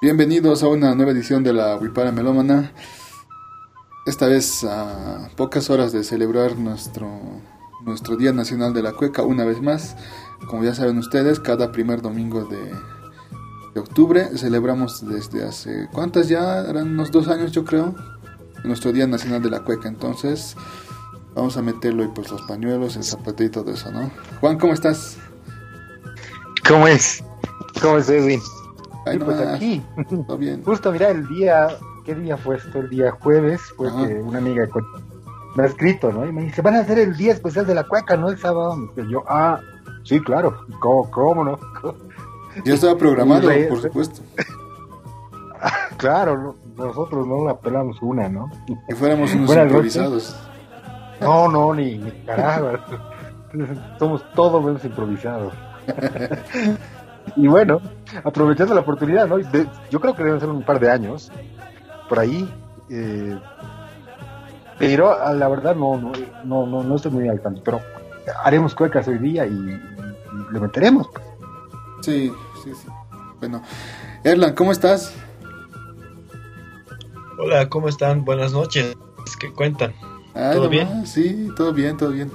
Bienvenidos a una nueva edición de la Wipara Melómana. Esta vez a pocas horas de celebrar nuestro, nuestro Día Nacional de la Cueca una vez más. Como ya saben ustedes, cada primer domingo de, de octubre celebramos desde hace... ¿Cuántas ya? Eran unos dos años yo creo. Nuestro Día Nacional de la Cueca. Entonces vamos a meterlo y pues los pañuelos, el zapatito y todo eso, ¿no? Juan, ¿cómo estás? ¿Cómo es? ¿Cómo es Edwin? Ahí pues aquí. Bien. Justo, mira, el día, ¿qué día fue esto? El día jueves, fue Ajá. que una amiga me ha escrito, ¿no? Y me dice, van a hacer el día especial de la cueca, ¿no? El sábado. Y yo, ah, sí, claro, ¿cómo, cómo no? Ya estaba programado, Re- por supuesto. claro, no- nosotros no la pelamos una, ¿no? Que fuéramos unos Buenas improvisados. No, no, ni, ni carajo. Somos todos menos improvisados. Y bueno, aprovechando la oportunidad, ¿no? De- yo creo que deben ser un par de años por ahí. eh, pero a la verdad no, no, no, no, no estoy muy al tanto. Pero haremos cuecas hoy día y, y le meteremos. pues. Sí, sí, sí. Bueno, Erlan, ¿cómo estás? Hola, ¿cómo están? Buenas noches. ¿Qué cuentan? Ay, ¿Todo nomás, bien? Sí, todo bien, todo bien.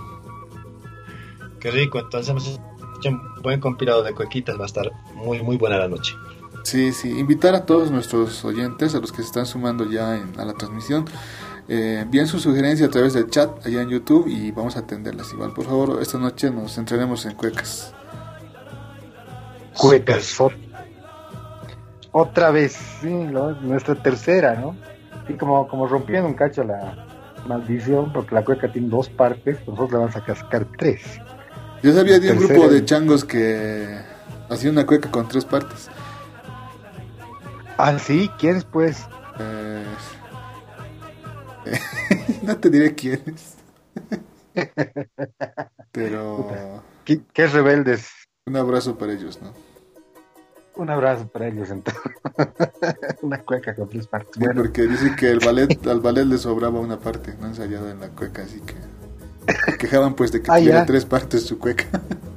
Qué rico. Entonces hemos hecho un buen compilado de cuequitas. Va a estar muy, muy buena la noche. Sí, sí. Invitar a todos nuestros oyentes, a los que se están sumando ya en- a la transmisión, eh, envíen su sugerencia a través del chat allá en YouTube y vamos a atenderlas igual. Por favor, esta noche nos centraremos en cuecas. Cuecas. ot- Otra vez, sí, ¿no? nuestra tercera, ¿no? Sí, como, como rompiendo un cacho la maldición, porque la cueca tiene dos partes, nosotros le vamos a cascar tres. Yo sabía de un grupo de changos que hacía una cueca con tres partes. Ah, sí, ¿quieres pues? Eh, no te diré quiénes. Pero ¿Qué, qué rebeldes? un abrazo para ellos, ¿no? Un abrazo para ellos entonces. Una cueca con tres partes. Sí, Bueno, porque dice que el ballet, al ballet le sobraba una parte no ensayada en la cueca, así que quejaban pues de que Ah, tuviera ya. tres partes su cueca.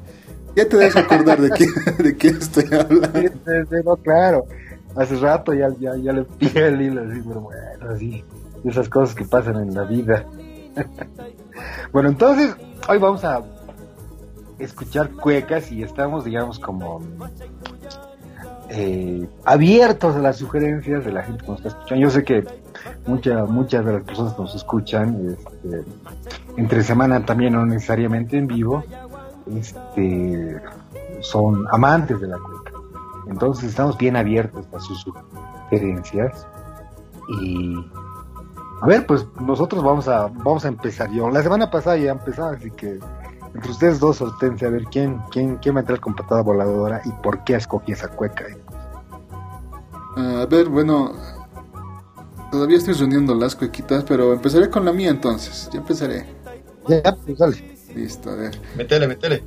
ya te debes acordar de quién, de quién estoy hablando. sí, sí, sí, no, claro. Hace rato ya, ya, ya le pillé el hilo así, pero bueno, así. Esas cosas que pasan en la vida. bueno, entonces, hoy vamos a escuchar cuecas y estamos, digamos, como eh, abiertos a las sugerencias de la gente que nos está escuchando. Yo sé que mucha, muchas de las personas nos escuchan este, entre semana también, no necesariamente en vivo, este, son amantes de la cueca. Entonces estamos bien abiertos a sus sugerencias y a ver, pues nosotros vamos a vamos a empezar. Yo la semana pasada ya empezaba, así que entre ustedes dos sortense a ver quién quién quién va a entrar con patada voladora y por qué escogí esa cueca. Ah, a ver, bueno, todavía estoy reuniendo las cuequitas, pero empezaré con la mía entonces. Ya empezaré. Ya, pues dale. Listo, a ver. Métele, métele.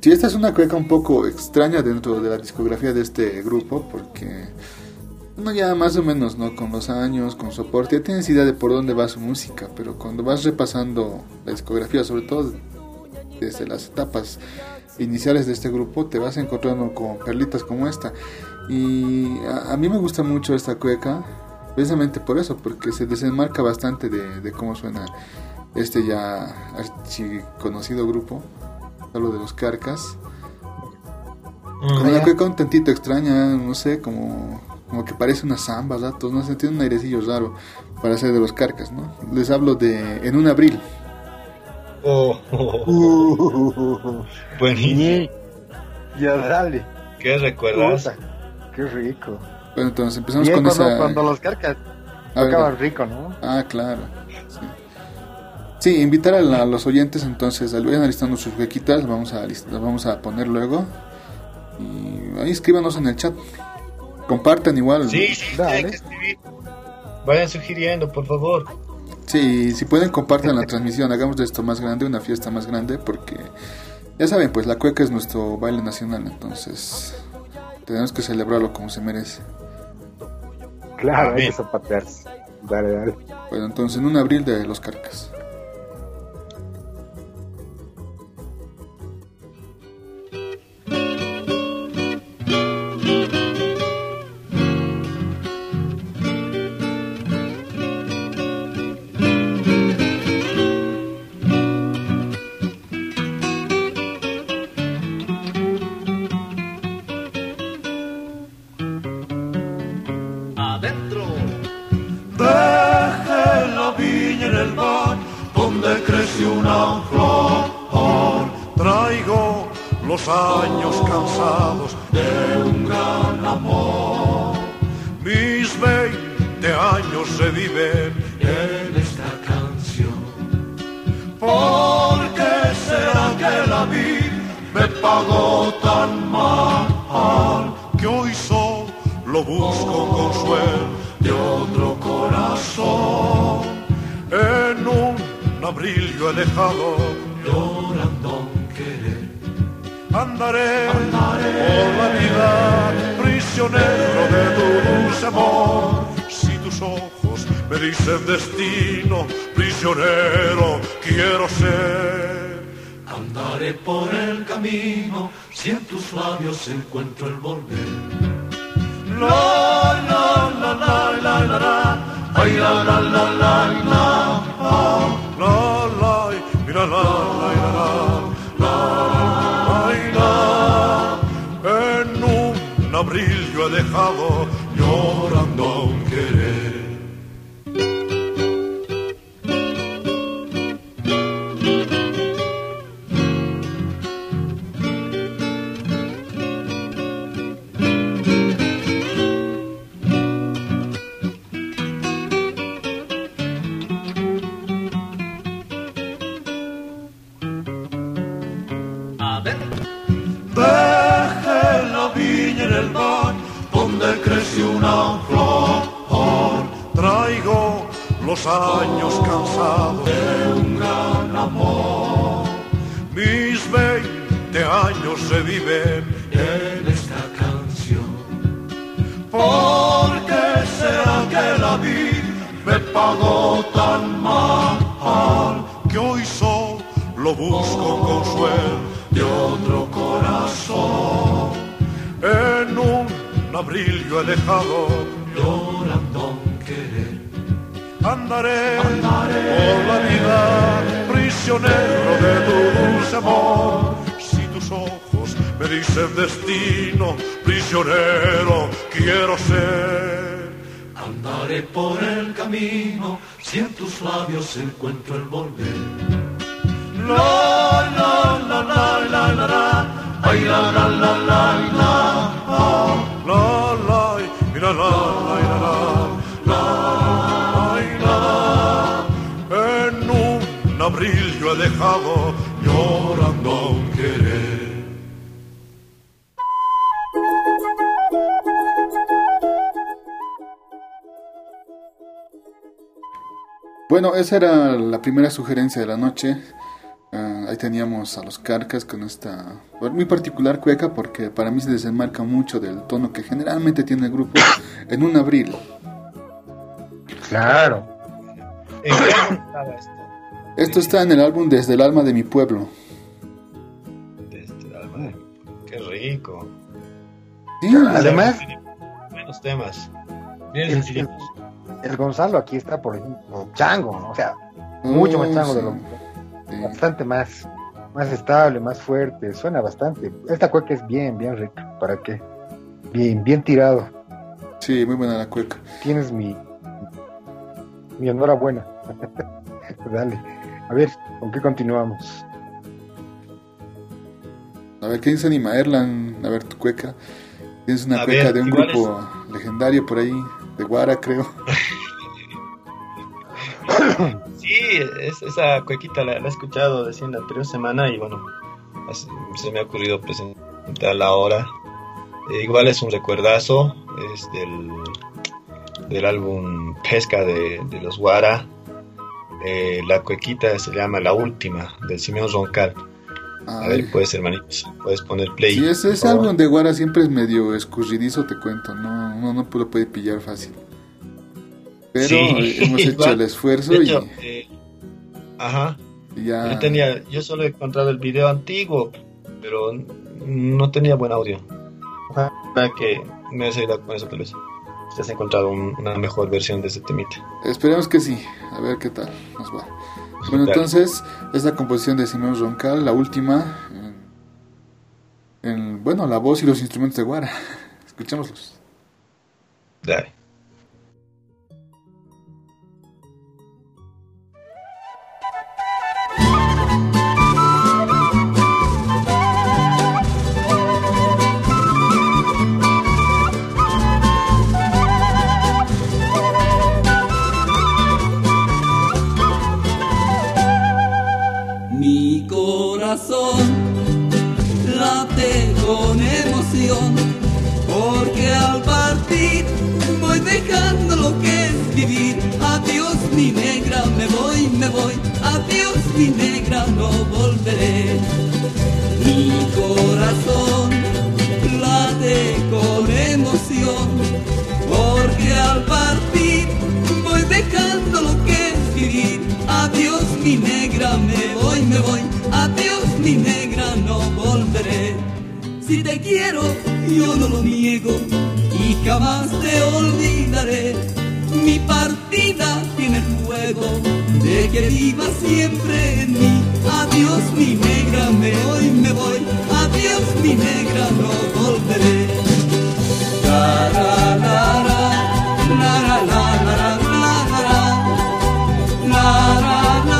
Sí, esta es una cueca un poco extraña dentro de la discografía de este grupo, porque uno ya más o menos, ¿no? Con los años, con soporte, ya tienes idea de por dónde va su música, pero cuando vas repasando la discografía, sobre todo desde las etapas iniciales de este grupo, te vas encontrando con perlitas como esta. Y a, a mí me gusta mucho esta cueca, precisamente por eso, porque se desenmarca bastante de, de cómo suena este ya conocido grupo hablo de los carcas. Con una cueca un tantito extraña, no sé, como, como que parece una samba, datos, no sé, tiene un airecillo raro para ser de los carcas, ¿no? Les hablo de En un abril. Oh, oh, oh, Uh, buenísimo. ya dale. ¿Qué recuerdas? Puta, Qué rico. Bueno, entonces empezamos Bien, con cuando, esa... cuando los carcas A ver, tocaban rico, ¿no? Ah, claro. Sí, Sí, invitar a, la- a los oyentes entonces, al vayan alistando sus huequitas, las vamos a, list- las vamos a poner luego. Y ahí escríbanos en el chat. Compartan igual. Sí, sí, Dale. tienen que escribir. Vayan sugiriendo, por favor. Sí, si pueden compartan la transmisión, hagamos de esto más grande, una fiesta más grande, porque ya saben, pues la cueca es nuestro baile nacional, entonces tenemos que celebrarlo como se merece. Claro, hay que zapatearse. Dale, dale. Bueno, entonces en un abril de los carcas. Labios encuentro el volver. Ser. Andaré por el camino si en tus labios encuentro el volver. La la la la la la la, ay la la la la la la la la la la la en un abril yo he dejado llorando Bueno, esa era la primera sugerencia de la noche. Uh, ahí teníamos a los Carcas con esta muy particular cueca porque para mí se desenmarca mucho del tono que generalmente tiene el grupo en un abril. Claro. esto? Esto está en el álbum Desde el alma de mi pueblo. Desde el alma de Qué rico. Sí, además. Buenos temas. Bien el, el, Gonzalo aquí está, por ejemplo, chango, ¿no? o sea, mucho más chango de lo bastante más, más estable, más fuerte, suena bastante. Esta cueca es bien, bien rica, ¿para qué? Bien, bien tirado. Sí, muy buena la cueca. Tienes mi, mi enhorabuena. Dale. A ver, ¿con qué continuamos? A ver, ¿qué dice Anima Erlan? A ver, tu cueca. Tienes una cueca de un grupo legendario por ahí, de Guara, creo. Sí, esa cuequita la, he escuchado decir la anterior semana y bueno, se me ha ocurrido presentarla ahora. Eh, igual es un recuerdazo, es del, del álbum Pesca de, los Guara. Eh, la cuequita se llama La Última, del Simeón Roncal. A ver, puedes, hermanitos, puedes poner play. Sí, ese, álbum de Guara siempre es medio escurridizo, te cuento, no, no, no lo puede pillar fácil. Pero hemos hecho el esfuerzo y... Eh, ajá. Ya... Yo, tenía, yo solo he encontrado el video antiguo, pero no tenía buen audio. Para que me has ayudado con eso tal vez. Si has encontrado una mejor versión de ese temita. Esperemos que sí. A ver qué tal nos va. Bueno, entonces, esta composición de Simón Roncal, la última, en, bueno, la voz y los instrumentos de Guara. Escuchémoslos. Dale. Adiós mi negra, me voy, me voy. Adiós mi negra, no volveré. Mi corazón late con emoción, porque al partir voy dejando lo que es vivir. Adiós mi negra, me voy, me voy. Adiós mi negra, no volveré. Si te quiero, yo no lo niego y jamás te olvidaré. Mi partida tiene fuego de que viva siempre en mí. Adiós mi negra, me voy, me voy. Adiós mi negra, no volveré. La, la, la, la, la, la, la, la, la, la, la, la, la,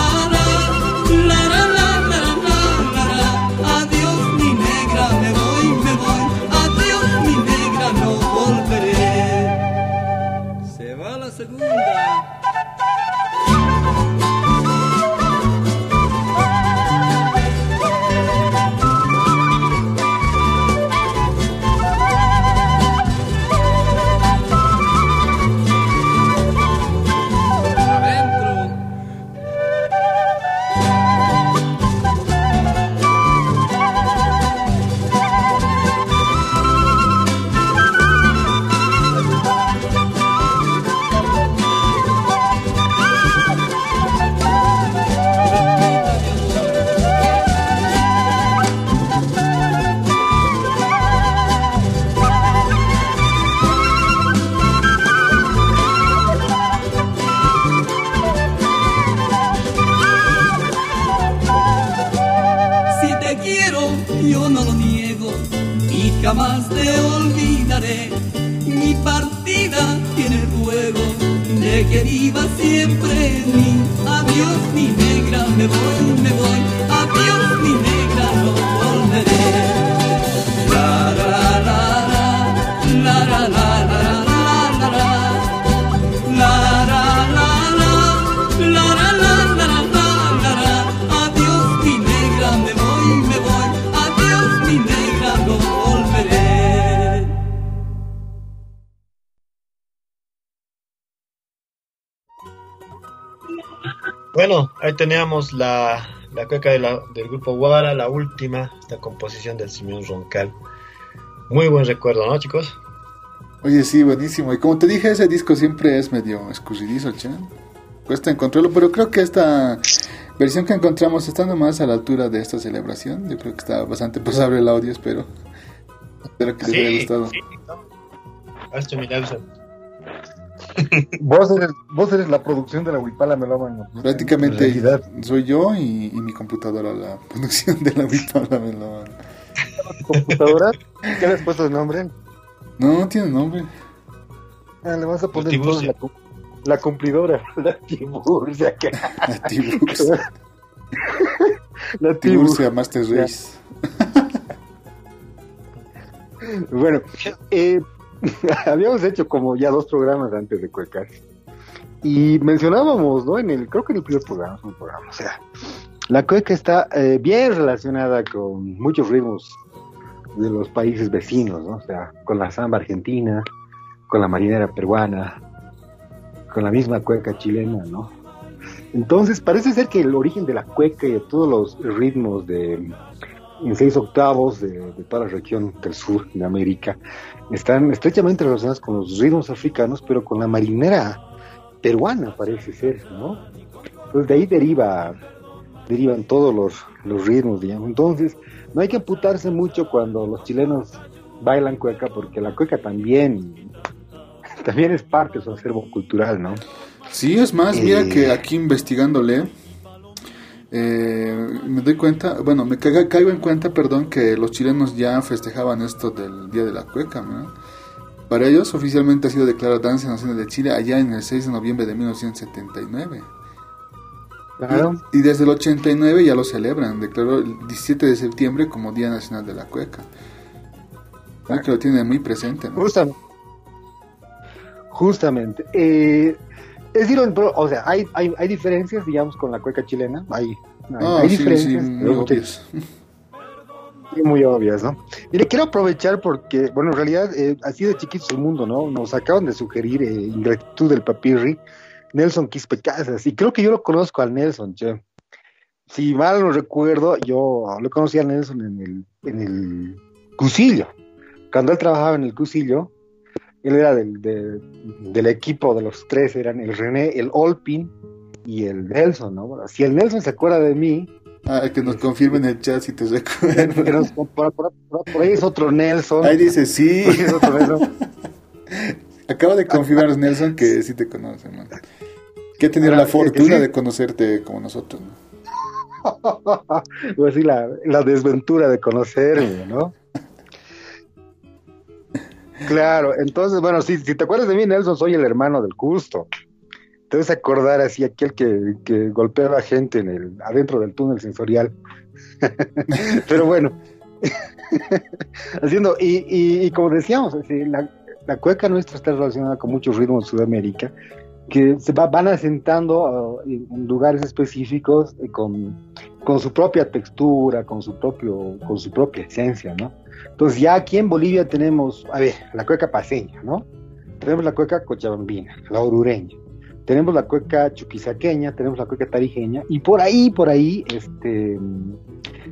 teníamos la, la cueca de la- del grupo Guara, la última, la composición del Simeón Roncal. Muy buen recuerdo, ¿no, chicos? Oye, sí, buenísimo. Y como te dije, ese disco siempre es medio escurridizo, che. Cuesta encontrarlo, pero creo que esta versión que encontramos estando más a la altura de esta celebración, yo creo que está bastante pasable el audio, espero. Espero que les haya gustado. sí. Hazte mi Nelson. Vos eres, vos eres la producción de la Huipala Melómano. En Prácticamente soy yo y, y mi computadora la producción de la Victoria Melón. computadora, ¿qué le has puesto de nombre? No, no tiene nombre. Ah, le vas a poner entonces la, la cumplidora. La Tiburcia. que- La Tiburcia. La. Tiburcia Master Race. Bueno, eh, habíamos hecho como ya dos programas antes de Cuecas. Y mencionábamos, ¿no? En el, creo que en el primer programa, un programa, o sea, la cueca está eh, bien relacionada con muchos ritmos de los países vecinos, ¿no? O sea, con la samba argentina, con la marinera peruana, con la misma cueca chilena, ¿no? Entonces, parece ser que el origen de la cueca y de todos los ritmos de en seis octavos de, de toda la región del sur de América están estrechamente relacionados con los ritmos africanos, pero con la marinera peruana parece ser, ¿no? Entonces de ahí deriva, derivan todos los, los ritmos, digamos. Entonces, no hay que amputarse mucho cuando los chilenos bailan cueca, porque la cueca también, también es parte de su acervo cultural, ¿no? Sí, es más, mira Eh. que aquí investigándole, eh, me doy cuenta, bueno, me caga- caigo en cuenta, perdón, que los chilenos ya festejaban esto del Día de la Cueca, ¿no? Para ellos oficialmente ha sido declarada Danza Nacional de Chile allá en el 6 de noviembre de 1979. Claro. Y, y desde el 89 ya lo celebran, declaró el 17 de septiembre como Día Nacional de la Cueca. Creo que lo tienen muy presente, ¿no? Justamente. Justamente. Eh, es decir, pero, o sea, hay, hay, hay diferencias, digamos, con la cueca chilena. Hay, hay, Ah, hay sí, sí, diferencias. muy obvias. muy obvias, ¿no? Y le quiero aprovechar porque, bueno, en realidad, eh, así de chiquito el mundo, ¿no? Nos acaban de sugerir eh, Ingratitud del Papirri, Nelson Quispe Casas, y creo que yo lo conozco al Nelson, che. Si mal no recuerdo, yo lo conocí a Nelson en el, en el Cusillo. Cuando él trabajaba en el Cusillo, él era del, de- del equipo de los tres, eran el René, el Olpin y el Nelson, ¿no? Si el Nelson se acuerda de mí, Ah, que nos confirmen en el chat si te recuerdo. que nos- por, por- por- ahí es otro Nelson. Ahí dice sí. Ahí es otro Nelson. Acaba de confirmar Nelson que sí te conoce, man. Que ha tenido la que- fortuna sí. de conocerte como nosotros, ¿no? Pues sí, la, la desventura de conocerme, ¿no? Claro, entonces, bueno, si, si te acuerdas de mí, Nelson, soy el hermano del Custo. Te debes acordar así, aquel que, que golpeaba gente en el, adentro del túnel sensorial. Pero bueno, haciendo, y, y, y como decíamos, la, la cueca nuestra está relacionada con muchos ritmos de Sudamérica que se va- van asentando en en lugares específicos eh, con, con su propia textura, con su propio, con su propia esencia, ¿no? Entonces ya aquí en Bolivia tenemos, a ver, la cueca paseña, ¿no? Tenemos la cueca cochabambina, la orureña, tenemos la cueca chuquisaqueña, tenemos la cueca tarijeña, y por ahí, por ahí, este,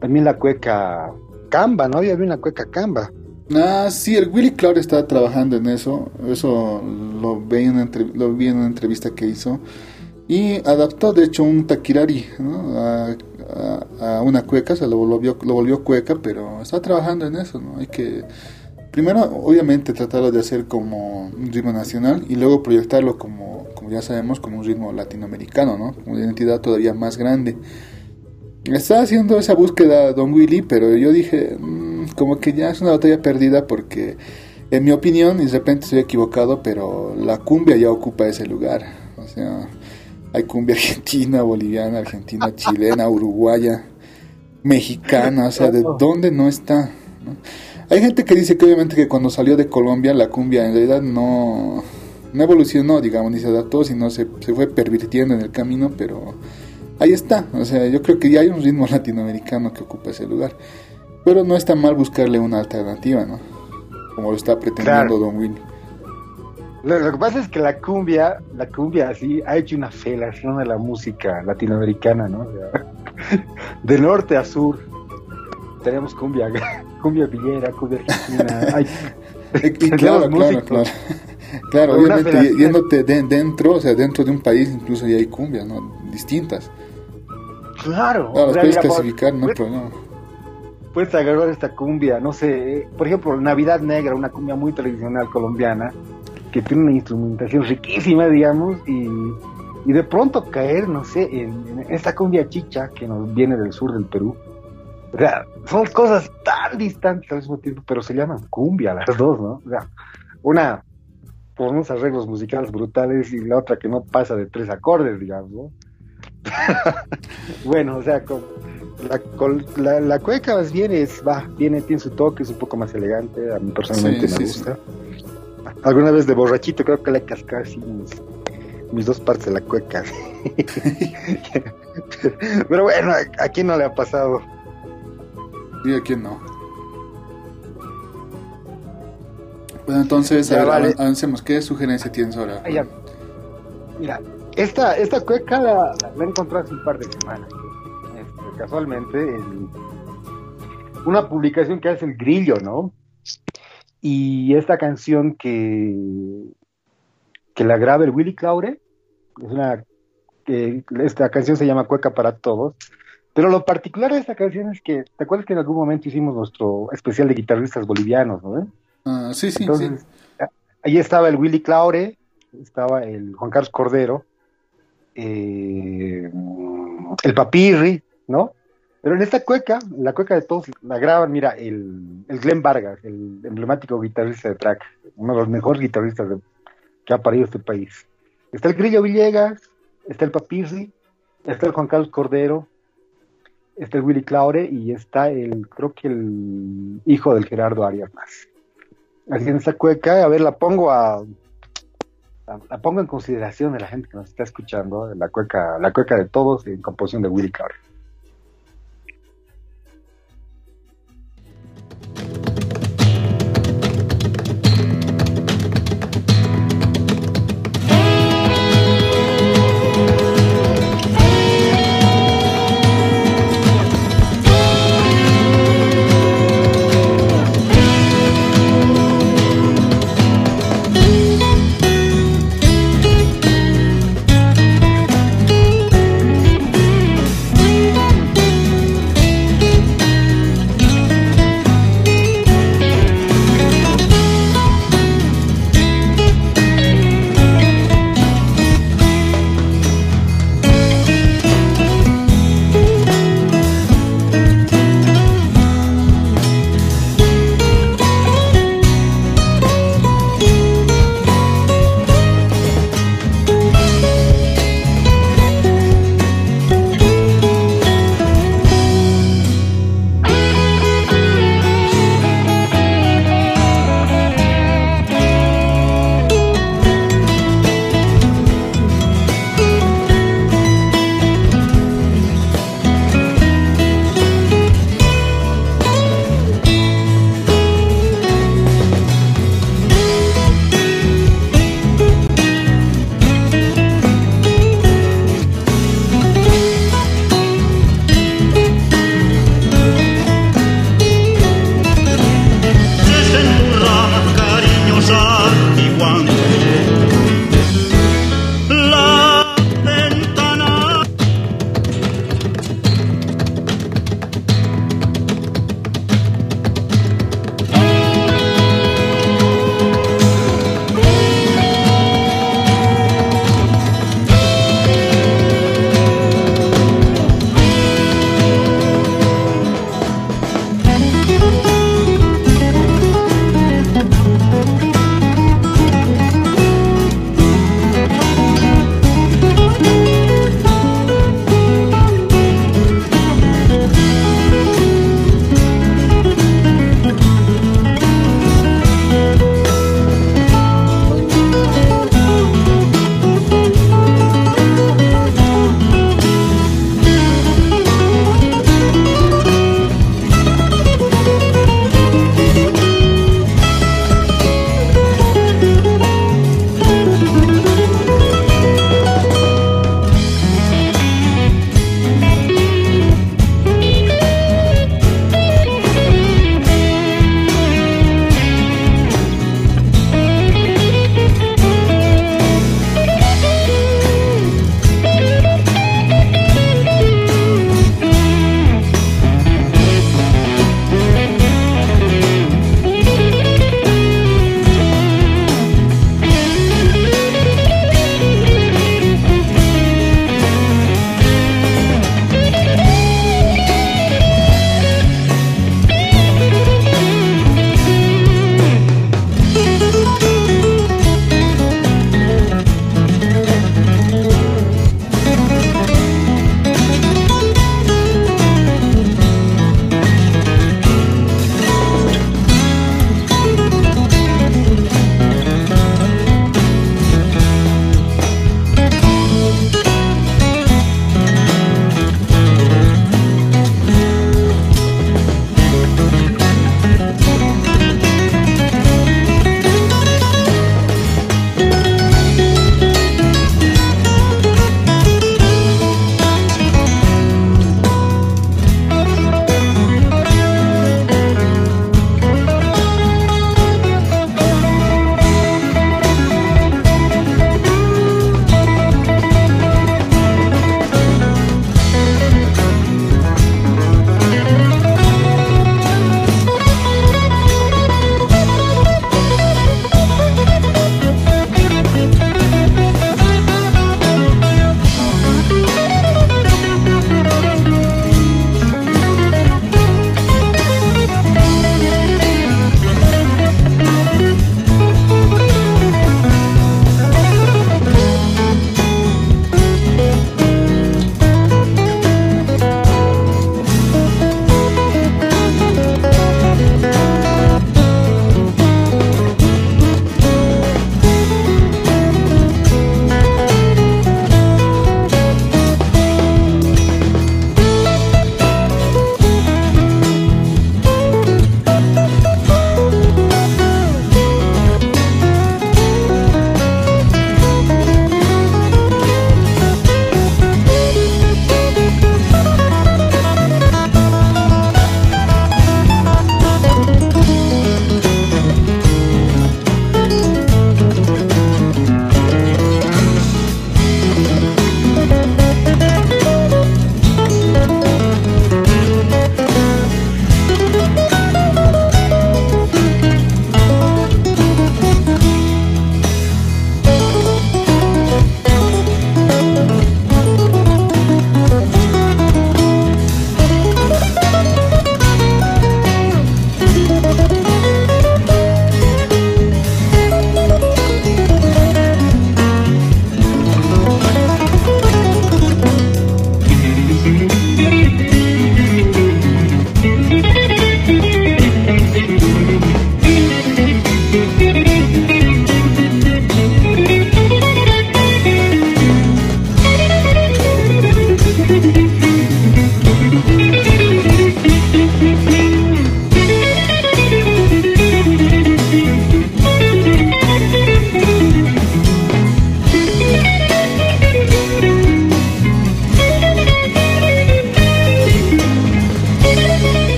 también la cueca camba, ¿no? Había una cueca camba. Ah, sí, el Willy Cloud está trabajando en eso. Eso lo vi en una, entrevista que hizo. Y adaptó, de hecho, un taquirari ¿no? a, a- a una cueca, se lo volvió, lo volvió cueca, pero está trabajando en eso, ¿no? Hay que, primero, obviamente, tratarlo de hacer como un ritmo nacional y luego proyectarlo como, como ya sabemos, como un ritmo latinoamericano, ¿no? Como una identidad todavía más grande. Estaba haciendo esa búsqueda Don Willy, pero yo dije, mm, como que ya es una batalla perdida porque, en mi opinión, y de repente estoy equivocado, pero la cumbia ya ocupa ese lugar. O sea, hay cumbia argentina, boliviana, argentina, chilena, uruguaya, mexicana, o sea, ¿de dónde no está? ¿no? Hay gente que dice que obviamente que cuando salió de Colombia la cumbia en realidad no, no evolucionó, digamos, ni se adaptó, sino se, se fue pervirtiendo en el camino, pero ahí está. O sea, yo creo que ya hay un ritmo latinoamericano que ocupa ese lugar. Pero no está mal buscarle una alternativa, ¿no? Como lo está pretendiendo Claro. Don Willy. Lo, lo que pasa es que la cumbia, la cumbia así ha hecho una felación de la música latinoamericana, ¿no? O sea, de norte a sur tenemos cumbia, cumbia villera, cumbia argentina. hay- Y, y claro, claro, claro. Obviamente, yéndote de- dentro, o sea, dentro de un país incluso ya hay cumbias, ¿no? Distintas. Claro, Claro, las puedes mira, clasificar, no hay pues- problema. puedes agarrar esta cumbia, no sé, eh, por ejemplo, Navidad Negra, una cumbia muy tradicional colombiana, que tiene una instrumentación riquísima, digamos, y, y de pronto caer, no sé, en, en esta cumbia chicha que nos viene del sur del Perú. O sea, son cosas tan distantes al mismo tiempo, pero se llaman cumbia las dos, ¿no? O sea, una con unos arreglos musicales brutales y la otra que no pasa de tres acordes, digamos, ¿no? bueno, o sea, con, la, con- la, la cueca más bien es, va, viene, tiene su toque, es un poco más elegante, a mí personalmente Sí, me sí, gusta. Alguna vez de borrachito creo que le cascé así mis, mis dos partes de la cueca. Pero bueno, ¿a, a quién no le ha pasado? Y a quién no. Bueno, entonces, a Ya, ver, vale. avan- avancemos. ¿Qué sugerencia tienes ahora? Ah, ya. Mira, esta, esta cueca la, la, la encontré hace un par de semanas. Este, casualmente, en una publicación que hace el Grillo, ¿no? Y esta canción que, que la graba el Willy Claure, es una, esta canción se llama Cueca para Todos. Pero lo particular de esta canción es que, ¿te acuerdas que en algún momento hicimos nuestro especial de guitarristas bolivianos, ¿no? Ah, sí, sí, Entonces, sí. ahí estaba el Willy Claure, estaba el Juan Carlos Cordero, eh, el Papirri, ¿no? Pero en esta cueca, la cueca de todos, la graban, mira, el, el Glenn Vargas, el emblemático guitarrista de track, uno de los mejores guitarristas de- que ha parido este país. Está el Grillo Villegas, está el Papirri, está el Juan Carlos Cordero, está el Willy Claure y está el, creo que el hijo del Gerardo Arias más haciendo esta cueca, a ver, la pongo a, la, pongo en consideración de la gente que nos está escuchando, la cueca, la cueca de todos en composición de Willy Clark.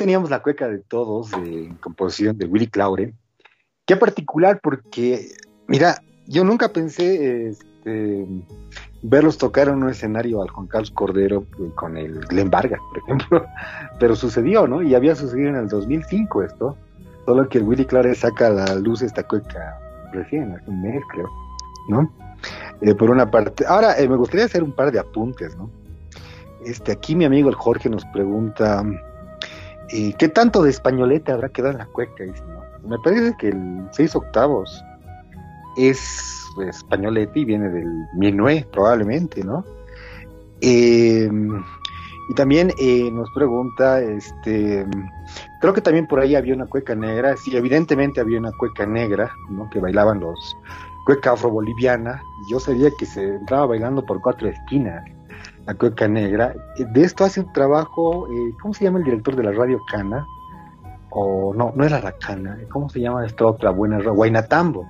Teníamos la cueca de todos, en composición de Willy Claure. Qué particular porque, mira, yo nunca pensé este, verlos tocar en un escenario al Juan Carlos Cordero eh, con el Glenn Vargas, por ejemplo, pero sucedió, ¿no? Y había sucedido en el 2005 esto, solo que el Willy Clare saca a la luz esta cueca recién, hace un mes creo, ¿no? Eh, por una parte. Ahora, eh, me gustaría hacer un par de apuntes, ¿no? Este, aquí mi amigo el Jorge nos pregunta, ¿qué tanto de españolete habrá quedado en la cueca? Dice, ¿no? Me parece que el seis octavos es españolete y viene del Minué, probablemente, ¿no? Eh, y también eh, nos pregunta, este, creo que también por ahí había una cueca negra, sí, evidentemente había una cueca negra, ¿no? Que bailaban los cueca afro-boliviana, yo sabía que se entraba bailando por cuatro esquinas, la cueca negra. De esto hace un trabajo, eh, ¿cómo se llama el director de la radio Cana? O no, no era la Cana, ¿cómo se llama esta otra buena? Guainatambo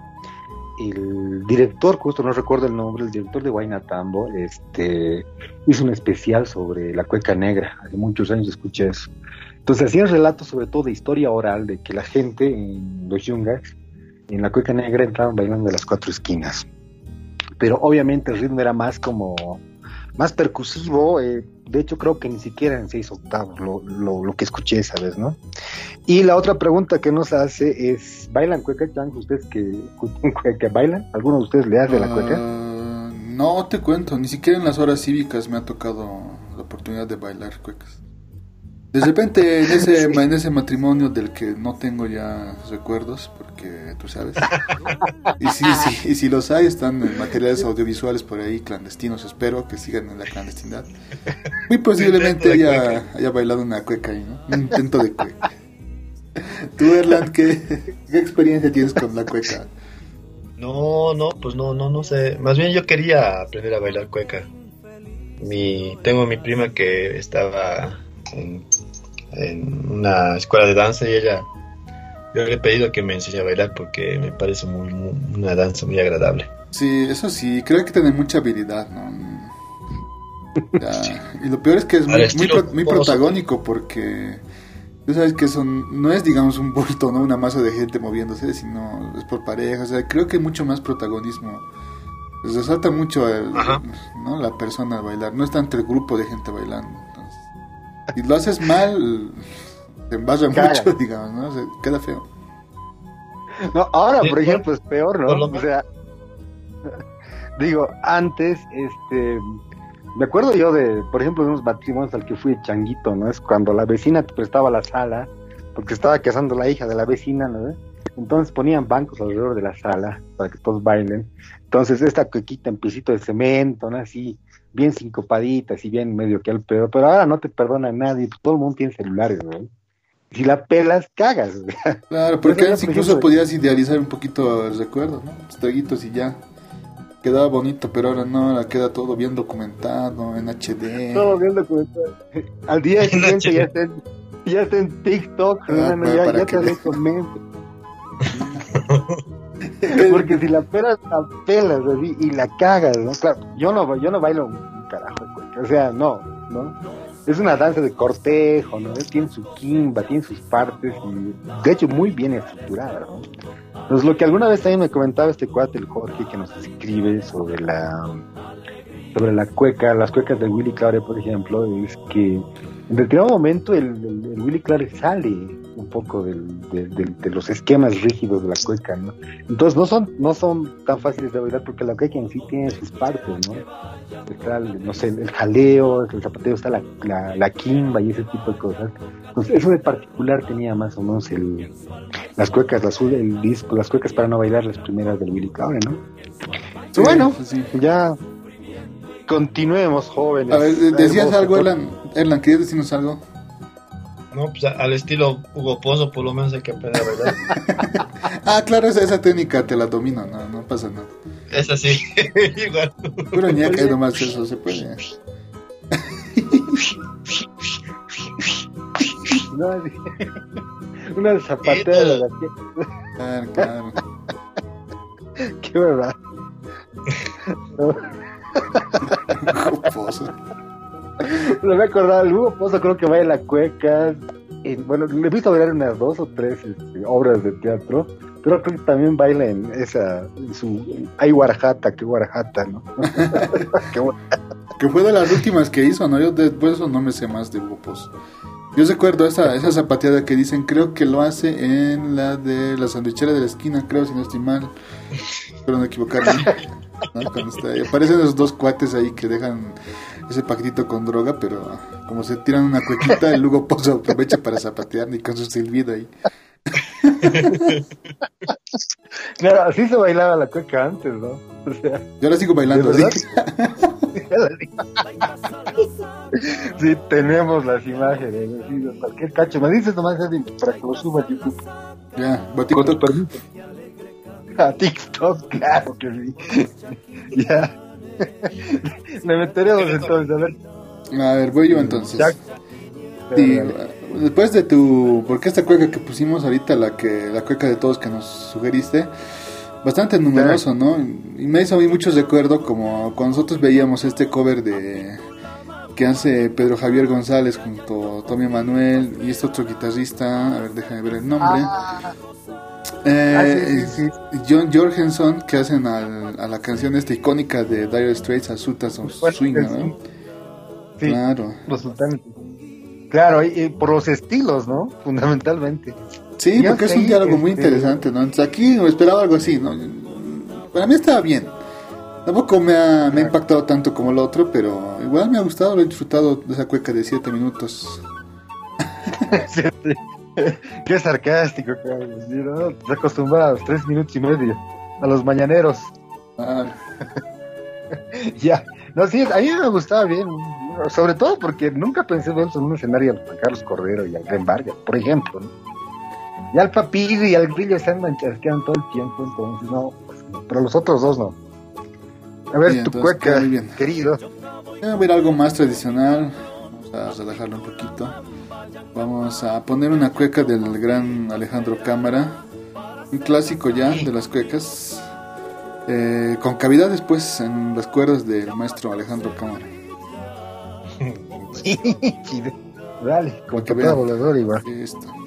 el director, justo no recuerdo el nombre, el director de Guaynatambo, este, hizo un especial sobre la cueca negra. Hace muchos años escuché eso. Entonces hacían relatos sobre todo de historia oral, de que la gente en los yungas, en la cueca negra, entraban bailando de las cuatro esquinas. Pero obviamente el ritmo era más como, más percusivo, eh, de hecho, creo que ni siquiera en seis octavos lo, lo, que escuché esa vez, ¿no? Y la otra pregunta que nos hace es, ¿bailan cueca, Chan? ¿Ustedes que, que bailan? ¿Alguno de ustedes le hace la cueca? Ah, no te cuento, ni siquiera en las horas cívicas me ha tocado la oportunidad de bailar cuecas. De repente en ese, en ese matrimonio del que no tengo ya recuerdos, porque tú sabes. Y si, y si los hay, están en materiales audiovisuales por ahí, clandestinos, espero que sigan en la clandestinidad. Muy posiblemente haya, haya bailado una cueca ahí, ¿no? Un intento de cueca. Tú, Erland, ¿qué, ¿qué experiencia tienes con la cueca? No, no, pues no, no, no sé. Más bien yo quería aprender a bailar cueca. Mi, tengo mi prima que estaba en, una escuela de danza y ella, yo le he pedido que me enseñe a bailar porque me parece muy, una danza muy agradable. Sí, eso sí, creo que tiene mucha habilidad, ¿no? Y lo peor es que es muy, muy, protagónico porque tú sabes que son, no es digamos un bulto, ¿no? Una masa de gente moviéndose, sino es por pareja, o sea, creo que mucho más protagonismo. resalta mucho ¿no? la persona al bailar, no está entre el grupo de gente bailando. Y lo haces mal, te envasa mucho, digamos, ¿no? queda feo. No, ahora, por ejemplo, es peor, ¿no? O sea, digo, antes, este, me acuerdo yo de, por ejemplo, de unos matrimonios al que fui changuito, ¿no? Es cuando la vecina te prestaba la sala, porque estaba casando la hija de la vecina, ¿no? Entonces ponían bancos alrededor de la sala para que todos bailen. Entonces esta coquita en pisito de cemento, ¿no? Así, bien sincopaditas y bien medio que al pedo, pero ahora no te perdona nadie, todo el mundo tiene celulares, ¿no? Si la pelas, cagas. Claro, porque antes incluso podías idealizar un poquito el recuerdo, ¿no? Los traguitos y ya. Quedaba bonito, pero ahora no, ahora queda todo bien documentado, en HD. Todo bien documentado. Al día siguiente ya está, en, ya está en TikTok, ah, ya, ya te comento. Porque si la pelas, la pelas así, y la cagas. Claro, yo no, yo no bailo un carajo, o sea, no, ¿no? Es una danza de cortejo, ¿no? Tiene su kimba, tiene sus partes y de hecho muy bien estructurada, ¿no? Entonces lo que alguna vez también me comentaba este cuate, el Jorge, que nos escribe sobre la sobre la cueca, las cuecas de Willy Clare, por ejemplo, es que en determinado momento el, el Willy Clare sale un poco del, de, los esquemas rígidos de la cueca, ¿no? Entonces no son, no son tan fáciles de bailar porque la cueca en sí tiene sus partes, ¿no? Está, el, no sé, el jaleo, el zapateo, está la, la, quimba y ese tipo de cosas. Entonces eso de particular tenía más o menos el, las cuecas, las, el disco, las cuecas para no bailar las primeras del Willy Cabre, ¿no? bueno, ya continuemos jóvenes. A ver, decías algo, Erlan, Erlan, ¿querías decirnos algo? No, pues al estilo Hugo Pozo, por lo menos hay que aprender, ¿verdad? ah, claro, esa, esa técnica te la domino, no, no pasa nada. Es así, igual. Puro ñaca y nomás eso se puede. una zapatera de la Claro, claro. Qué verdad. Hugo Pozo. Me voy a acordar, el Hugo Pozo creo que va en la cueca. bueno, le he visto bailar unas dos o tres este, obras de teatro, pero creo que también baila en esa, en su, hay Guarajata, que Guarajata, ¿no? que fue de las últimas que hizo, ¿no? Yo después eso no me sé más de Hugo Pozo. Yo recuerdo esa, esa zapateada que dicen, creo que lo hace en la de la sandwichera de la esquina, creo, si no estoy mal. Espero no equivocarme. aparecen esos dos cuates ahí que dejan ese paquetito con droga, pero como se tiran una cuequita, el Hugo Pozo aprovecha para zapatear ni con su silbido ahí. claro, así se bailaba la cueca antes, ¿no? O sea, Yo la sigo bailando, ¿sí? sí, tenemos las imágenes. cualquier cacho. Me dices nomás para que lo suba a YouTube. Ya, a TikTok. A TikTok, claro que sí. ya. Le meteremos entonces, a ver. A ver, voy yo entonces. después de tu. Porque esta cueca que pusimos ahorita, la que la cueca de todos que nos sugeriste, bastante numeroso, ¿no? Y me hizo a mí mucho recuerdo como cuando nosotros veíamos este cover de que hace Pedro Javier González junto a Tommy Manuel y este otro guitarrista, a ver, déjame ver el nombre. Ah. Eh, ah, John Jorgensen que hacen a la canción esta icónica de Dire Straits, Azutas o Swing, ¿no? claro. Claro, y, por los estilos, ¿no? Fundamentalmente. Sí, porque es un diálogo muy este, interesante, ¿no? aquí esperaba algo así, ¿no? Para mí estaba bien. Tampoco me ha, me ha impactado tanto como el otro, pero igual me ha gustado, lo he disfrutado de esa cueca de 7 minutos. Qué sarcástico, Carlos. ¿no? Se acostumbra a los 3 minutos y medio, a los mañaneros. Ah. ya, no, sí, a mí me gustaba bien, sobre todo porque nunca pensé verlos en un escenario a Carlos Cordero y al Glen Vargas, por ejemplo. ¿no? Y al Papillo y al Grillo están quedan todo el tiempo, entonces no, pues, pero los otros dos no. A ver, tu cueca, querido. Voy a ver algo más tradicional. Vamos a relajarlo un poquito. Vamos a poner una cueca del gran Alejandro Cámara. Un clásico ya de las cuecas. Eh, con cavidades, pues, en las cuerdas del maestro Alejandro Cámara. Dale, con cavidad volador igual. Listo.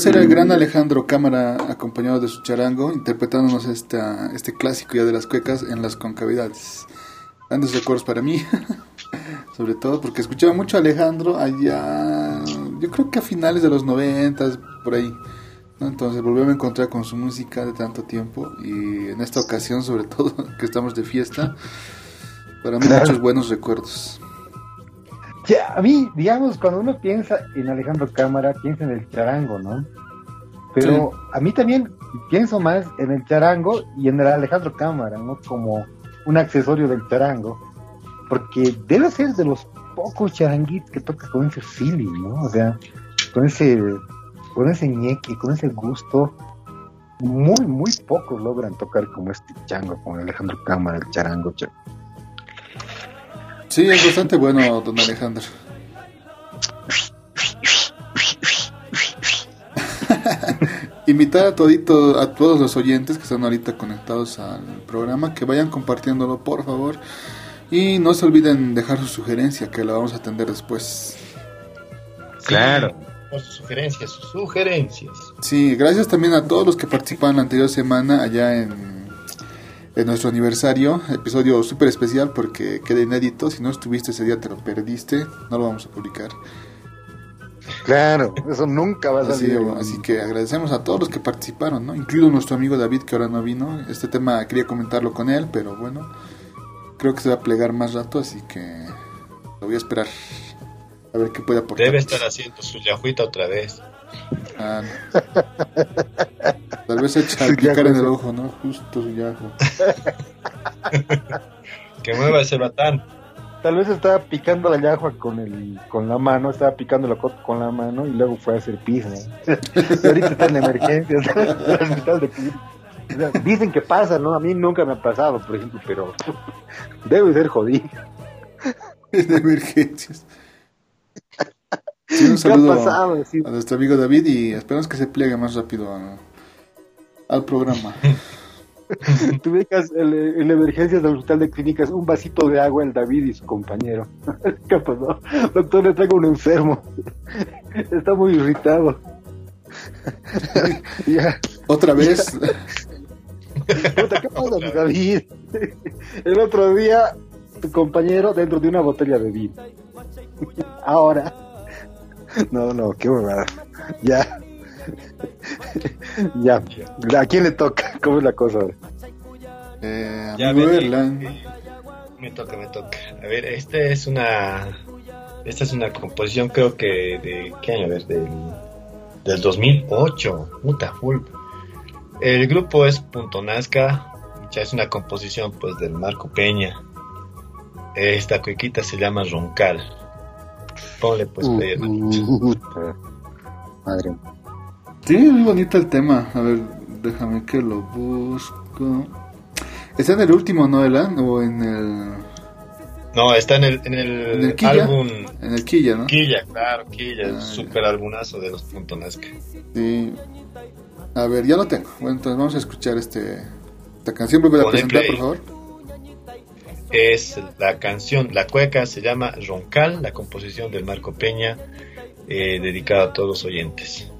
Ese era el gran Alejandro Cámara acompañado de su charango, interpretándonos esta, este clásico ya de las cuecas en las concavidades. Grandes recuerdos para mí, sobre todo porque escuchaba mucho a Alejandro allá, yo creo que a finales de los noventas, por ahí. ¿no? Entonces volví a encontrar con su música de tanto tiempo y en esta ocasión, sobre todo que estamos de fiesta, para mí Claro. muchos buenos recuerdos. Ya, a mí, digamos, cuando uno piensa en Alejandro Cámara, piensa en el charango, ¿no? Pero a mí también pienso más en el charango y en el Alejandro Cámara, ¿no? Como un accesorio del charango. Porque debe ser de los pocos charanguitos que toca con ese feeling, ¿no? O sea, con ese, con ese ñeque, con ese gusto. Muy, muy pocos logran tocar como este chango, con Alejandro Cámara, el charango. cha- Sí, es bastante bueno, don Alejandro. Invitar a todito, a todos los oyentes que están ahorita conectados al programa, que vayan compartiéndolo, por favor. Y no se olviden dejar su sugerencia, que la vamos a atender después. Claro. Por sus sugerencias, sus sugerencias. Sí, gracias también a todos los que participaron la anterior semana allá en, en nuestro aniversario, episodio súper especial porque queda inédito. Si no estuviste ese día, te lo perdiste, no lo vamos a publicar. Claro, eso nunca va a Así, salir. así que agradecemos a todos los que participaron, ¿no? Incluido nuestro amigo David que ahora no vino. Este tema quería comentarlo con él, pero bueno, creo que se va a plegar más rato, así que lo voy a esperar. A ver qué puede aportar. Debe estar haciendo su yajuita otra vez. Ah, no. Tal vez echa yajo, en el ojo, ¿no? Justo su yajo. Que mueva ese batán. Tal vez estaba picando la yagua con el, con la mano, estaba picando la coca con la mano y luego fue a hacer pis, ¿no? Y ahorita está en emergencia, está en el hospital de sea, dicen que pasa, ¿no? A mí nunca me ha pasado, por ejemplo, pero debe ser jodido. de emergencias. Sí, un ¿Qué ha saludo pasado? Sí. a nuestro amigo David y esperamos que se pliegue más rápido a- al programa. Tú dejas en, en la emergencia del hospital de clínicas un vasito de agua el David y su compañero. ¿Qué pasó? Doctor, le traigo un enfermo. Está muy irritado. ya. Otra vez, Puta, ¿qué pasa, David? El otro día, tu compañero dentro de una botella de vino. Ahora. No, no, qué huevada. Ya. Ya. ¿A quién le toca? ¿Cómo es la cosa eh, Ya ven, Me toca, me toca. A ver, esta es una. Esta es una composición, creo que de. ¿Qué año? A ver, del, del 2008. Puta, full. El grupo es Punto Nazca. Ya es una composición, pues, del Marco Peña. Esta cuequita se llama Roncal. Ponle, pues, play, hermanito. Puta. Madre. Sí, es muy bonito el tema. A ver, déjame que lo busco. ¿Está en el último, no, Elan? ¿O en el, No, está en el, en el, en el Quilla? álbum. En el Quilla, ¿no? Quilla, claro, Quilla, Ah, super albumazo de los Punto Nazca. Sí. A ver, ya lo tengo. Bueno, entonces vamos a escuchar este esta canción. ¿Me puede Pon el presentar, play. por favor? Es la canción, la cueca se llama Roncal, la composición del Marco Peña, eh, dedicada a todos los oyentes.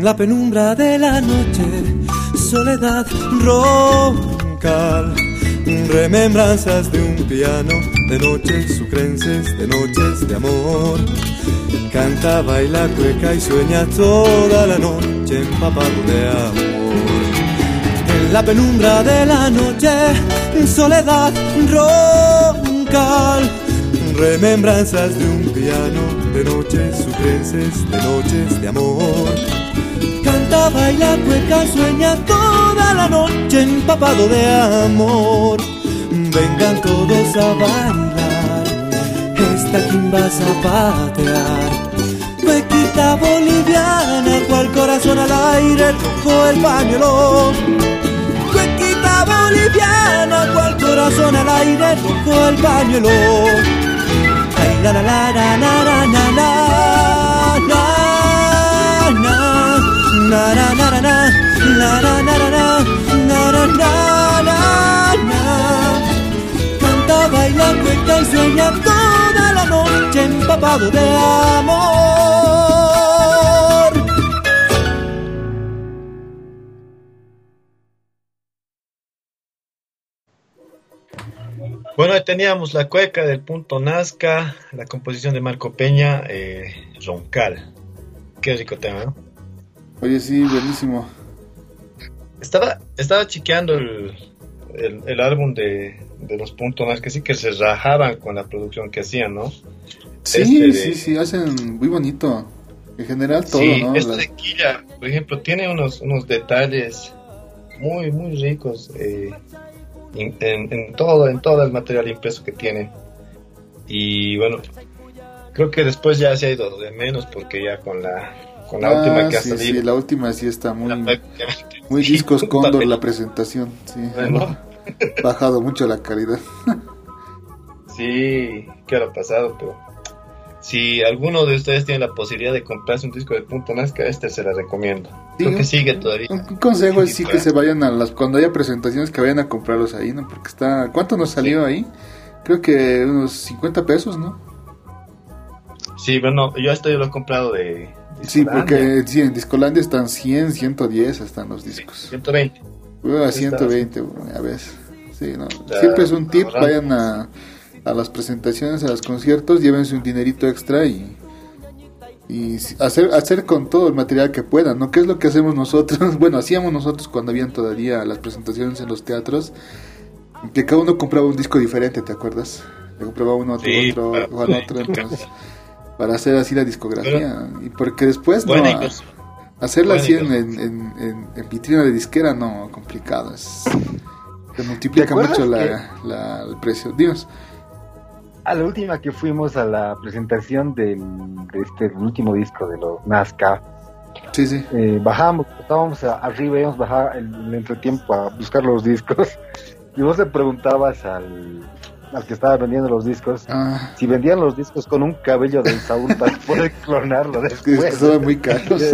En la penumbra de la noche, soledad roncal, remembranzas de un piano, de noches sucrenses, de noches de amor. Canta, baila, cueca y sueña toda la noche empapado de amor. En la penumbra de la noche, soledad roncal, remembranzas de un piano, de noches sucrenses, de noches de amor canta, baila, cueca, sueña toda la noche empapado de amor. Vengan todos a bailar, esta quimba a patear. Cuequita boliviana, cual corazón al aire, rojo el pañuelo. Cuequita boliviana, cual corazón al aire, rojo el pañuelo. Ay, la la la la la la la. Canta, baila, cueca y sueña toda la noche empapado de amor. Bueno, ahí teníamos la cueca del punto Nazca, la composición de Marco Peña, eh, Roncal. Qué rico tema, ¿no? Oye, sí, buenísimo. Estaba, estaba chequeando el, el, el álbum de, de los puntos más que sí que se rajaban con la producción que hacían, ¿no? Sí, Este de- sí, sí, hacen muy bonito. En general todo, sí, ¿no? este de Quilla, por ejemplo, tiene unos, unos detalles muy, muy ricos eh, en, en- en todo, en todo el material impreso que tiene. Y bueno, creo que después ya se ha ido de menos porque ya con la, con la Ah, última que ha sí, salido. sí, la última sí está muy, muy sí, discos cóndor la presentación. Sí, Bueno. ha bajado mucho la calidad. Sí, ¿qué habrá pasado? Pero si alguno de ustedes tiene la posibilidad de comprarse un disco de Punto Nazca, este se la recomiendo. Sí, Creo que un- sigue todavía. Un un consejo es sí que se vayan a las cuando haya presentaciones que vayan a comprarlos ahí, ¿no? Porque está ¿cuánto nos salió ahí? Creo que unos 50 pesos, ¿no? Sí, bueno, yo esto yo lo he comprado de... Sí, porque sí, en Discolandia están 100, 110 están los discos. 120. Uh, a Está 120, bueno, a veces. Sí, no. Siempre es un tip, vayan a, a las presentaciones, a los conciertos, llévense un dinerito extra y hacer hacer con todo el material que puedan, ¿no? ¿Qué es lo que hacemos nosotros? Bueno, hacíamos nosotros cuando habían todavía las presentaciones en los teatros, que cada uno compraba un disco diferente, ¿te acuerdas? Le compraba uno, otro, Sí, otro, para- Juan otro, entonces para hacer así la discografía y porque después no a-. Hacerla así en, inversión. en, en- en vitrina de disquera, no, complicado. Es, se multiplica ¿Te acuerdas mucho la, la- el precio. Dios, A la última que fuimos a la presentación del, de este último disco de los Nazca, sí, sí. eh, bajábamos, estábamos arriba, íbamos a bajar el, el entretiempo a buscar los discos. Y vos le preguntabas al, al que estaba vendiendo los discos Ah, si vendían los discos con un cabello del Saúl para poder clonarlo es que después. muy caros.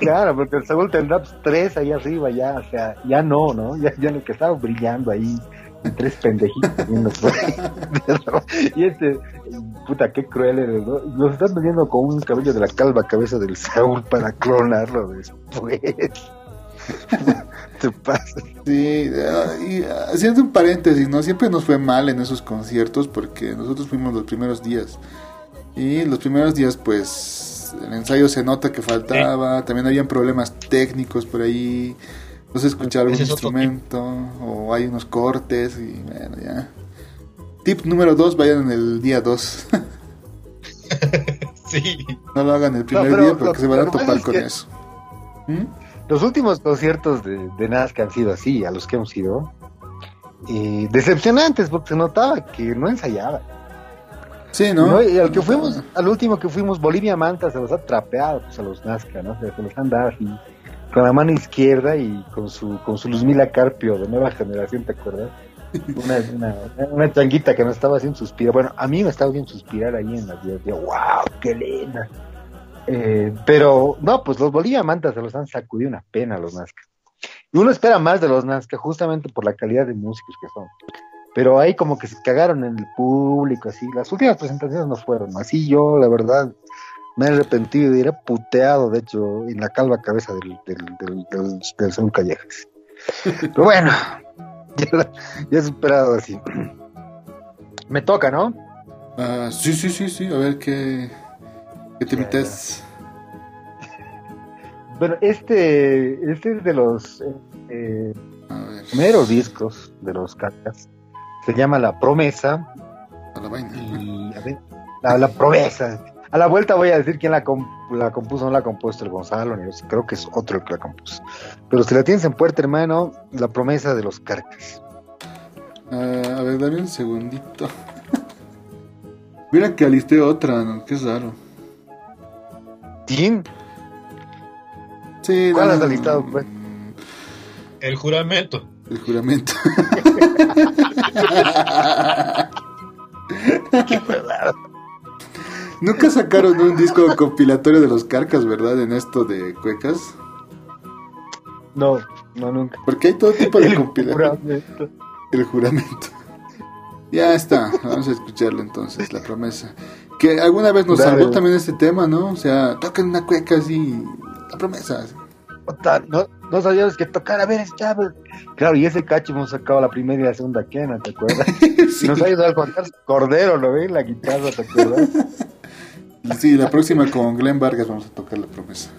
Claro, porque el Saúl tendrá pues, tres ahí arriba ya, o sea, ya no, ¿no? Ya, ya lo que estaba brillando ahí, y tres pendejitos viendo. y este, puta, qué cruel eres, ¿no? Los están vendiendo con un cabello de la calva cabeza del Saúl para clonarlo después. Te pasa. Sí, y ah, haciendo un paréntesis, ¿no? Siempre nos fue mal en esos conciertos porque nosotros fuimos los primeros días. Y los primeros días, pues, el ensayo se nota que faltaba, también habían problemas técnicos por ahí, no se escuchaba algún instrumento, o hay unos cortes, y bueno, ya. Tip número dos, vayan en el día dos. Sí. no lo hagan el primer pero día lo- porque se van a topar es con que- eso. ¿Mm? Los últimos conciertos de, de Nazca han sido así, a los que hemos ido, eh, decepcionantes, porque se notaba que no ensayaba. Sí, ¿no? ¿no? Y al que fuimos, al último que fuimos, Bolivia Manta se los ha trapeado pues, a los Nazca, ¿no? Se los han dado así, con la mano izquierda y con su, con su Luzmila Carpio de nueva generación, ¿te acuerdas? Una, una, una changuita que nos estaba haciendo suspirar. Bueno, a mí me estaba haciendo suspirar ahí en la vida. Wow, qué linda. Eh, pero, no, pues los Bolivia Manta se los han sacudido una pena los Nazca. Y uno espera más de los Nazca justamente por la calidad de músicos que son. Pero ahí como que se cagaron en el público, así. Las últimas presentaciones no fueron así. Yo, la verdad, me he arrepentido y era puteado, de hecho, en la calva cabeza del, del, del, Callejas. Pero bueno, ya, ya he superado así. Me toca, ¿no? Ah, sí, sí, sí, sí. A ver qué, qué te Ya, metes. Bueno, este, este es de los eh, primeros discos de los Carcas. Se llama La Promesa. a la vaina. Y, a ver, la, la Promesa. A la vuelta voy a decir quién la, com- la compuso, no la ha compuesto el Gonzalo, ni creo que es otro el que la compuso. Pero si la tienes en puerta, hermano, La Promesa de los Carcas. Ah, a ver, dame un segundito. Mira que alisté otra, ¿no? Qué raro. Sí, ¿Cuál un- alistado, pues? El juramento. El juramento. Nunca sacaron un disco compilatorio de los carcas, ¿verdad? En esto de cuecas. No, no, nunca. Porque hay todo tipo de El compilatorios. juramento. El juramento. Ya está, vamos a escucharlo entonces, la promesa. Que alguna vez nos salvó también este tema, ¿no? O sea, tocan una cueca así, la promesa. Puta, No, no sabíamos que tocar, a ver, es Chávez. Claro, y ese cacho hemos sacado la primera y la segunda quena, ¿te acuerdas? Sí, Nos ha ayudado a Cordero, ¿lo ves? La guitarra, ¿te acuerdas? sí, la próxima con Glenn Vargas vamos a tocar la promesa.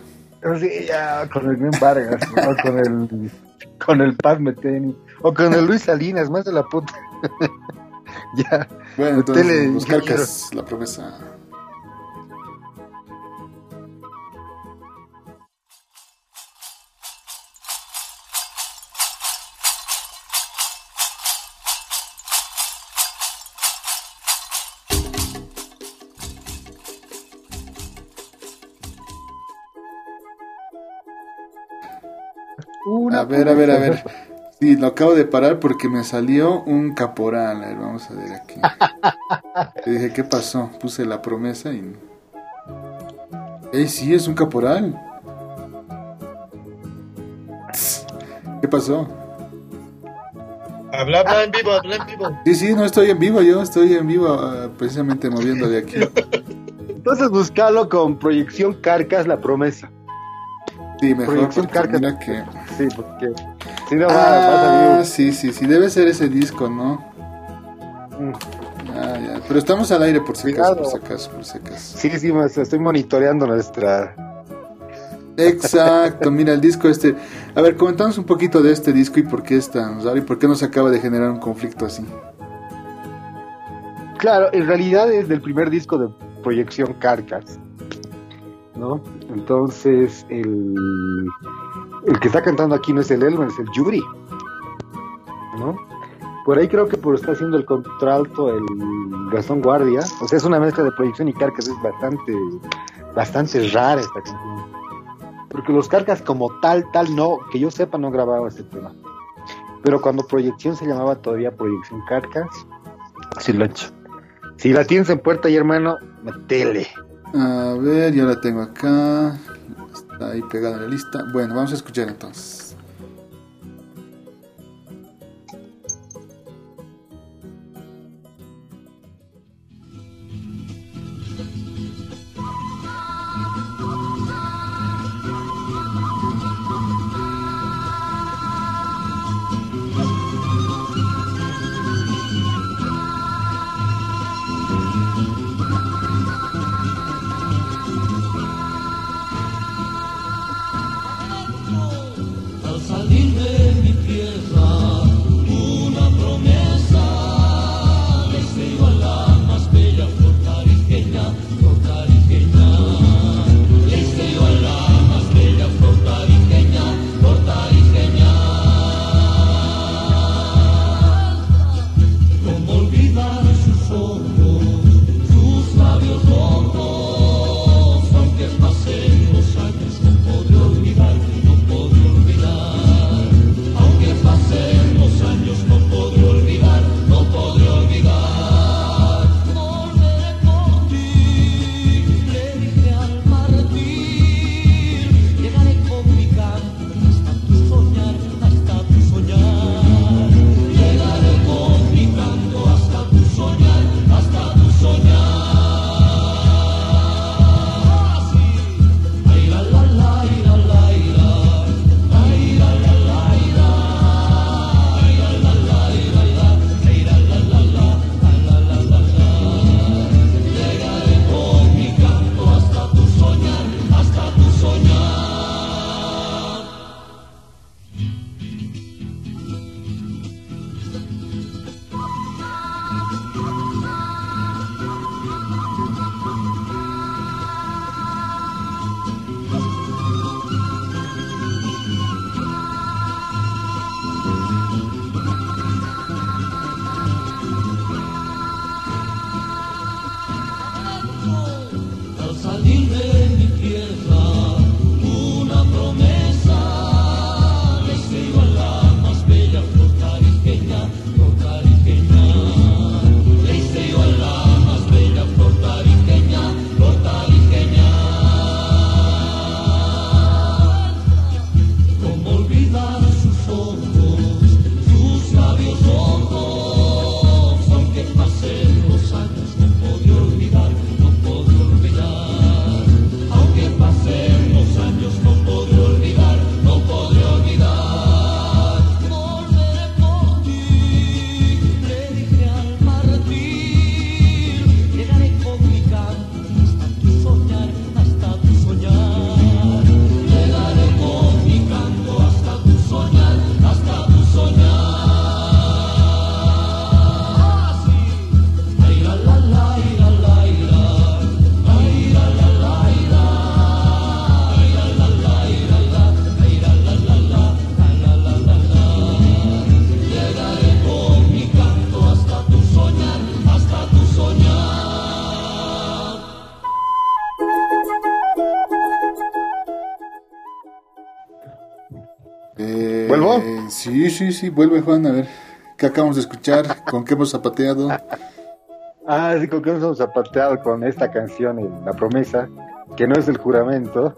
Sí, ya, con el Glenn Vargas, o con el, con el Paz Meteni, o con el Luis Salinas, más de la puta. ya, Bueno, entonces, Tele- los carcas, la promesa. una A ver, a ver, a ver. Sí, lo acabo de parar porque me salió un caporal. A ver, vamos a ver aquí. Le dije, ¿qué pasó? Puse la promesa y... ¡Ey, sí, es un caporal! ¿Qué pasó? Habla, habla en vivo, habla en vivo. Sí, sí, no estoy en vivo, yo estoy en vivo ah, precisamente moviendo de aquí. Entonces buscalo con proyección Carcas, la promesa. Sí, mejor Proyección mira que... Sí, porque si no va, va a Ah, sí, sí, sí, debe ser ese disco, ¿no? Mm. Ah, ya. Pero estamos al aire por si acaso, por si acaso, por si acaso. Sí, sí, más, estoy monitoreando nuestra. Exacto, mira el disco este. A ver, comentamos un poquito de este disco y por qué es tan raro y por qué nos acaba de generar un conflicto así. Claro, en realidad es del primer disco de proyección Carcas. ¿No? Entonces, el, el que está cantando aquí no es el Elmer, es el Yuri. ¿No? Por ahí creo que por está haciendo el contralto el Gastón Guardia. O sea, es una mezcla de proyección y Carcas, es bastante, bastante rara esta canción. Porque los Carcas como tal, tal no, que yo sepa, no grababa este tema. Pero cuando proyección se llamaba todavía proyección Carcas, sí lo he hecho. Si la tienes en puerta y hermano, metele. A ver, yo la tengo acá. Está ahí pegada en la lista. Bueno, vamos a escuchar entonces. Sí, sí, sí, vuelve Juan, a ver, ¿qué acabamos de escuchar? ¿Con qué hemos zapateado? Ah, sí, con qué nos hemos zapateado con esta canción, La Promesa, que no es el juramento.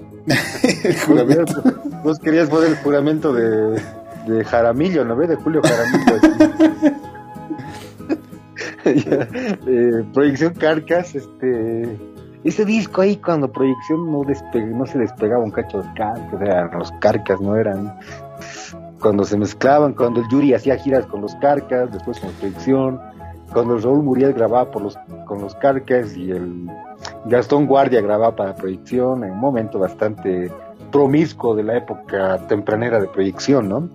El juramento. Vos querías poner el juramento de, de Jaramillo, ¿no ves? De Julio Jaramillo. Eh, Proyección Carcas, este... Ese disco ahí cuando Proyección no, despe- no se despegaba un cacho de carcas, eran los carcas, no eran... Cuando se mezclaban, cuando el Yuri hacía giras con los carcas, después con Proyección, cuando el Raúl Muriel grababa por los, con los carcas y el Gastón Guardia grababa para Proyección, en un momento bastante promiscuo de la época tempranera de Proyección, ¿no?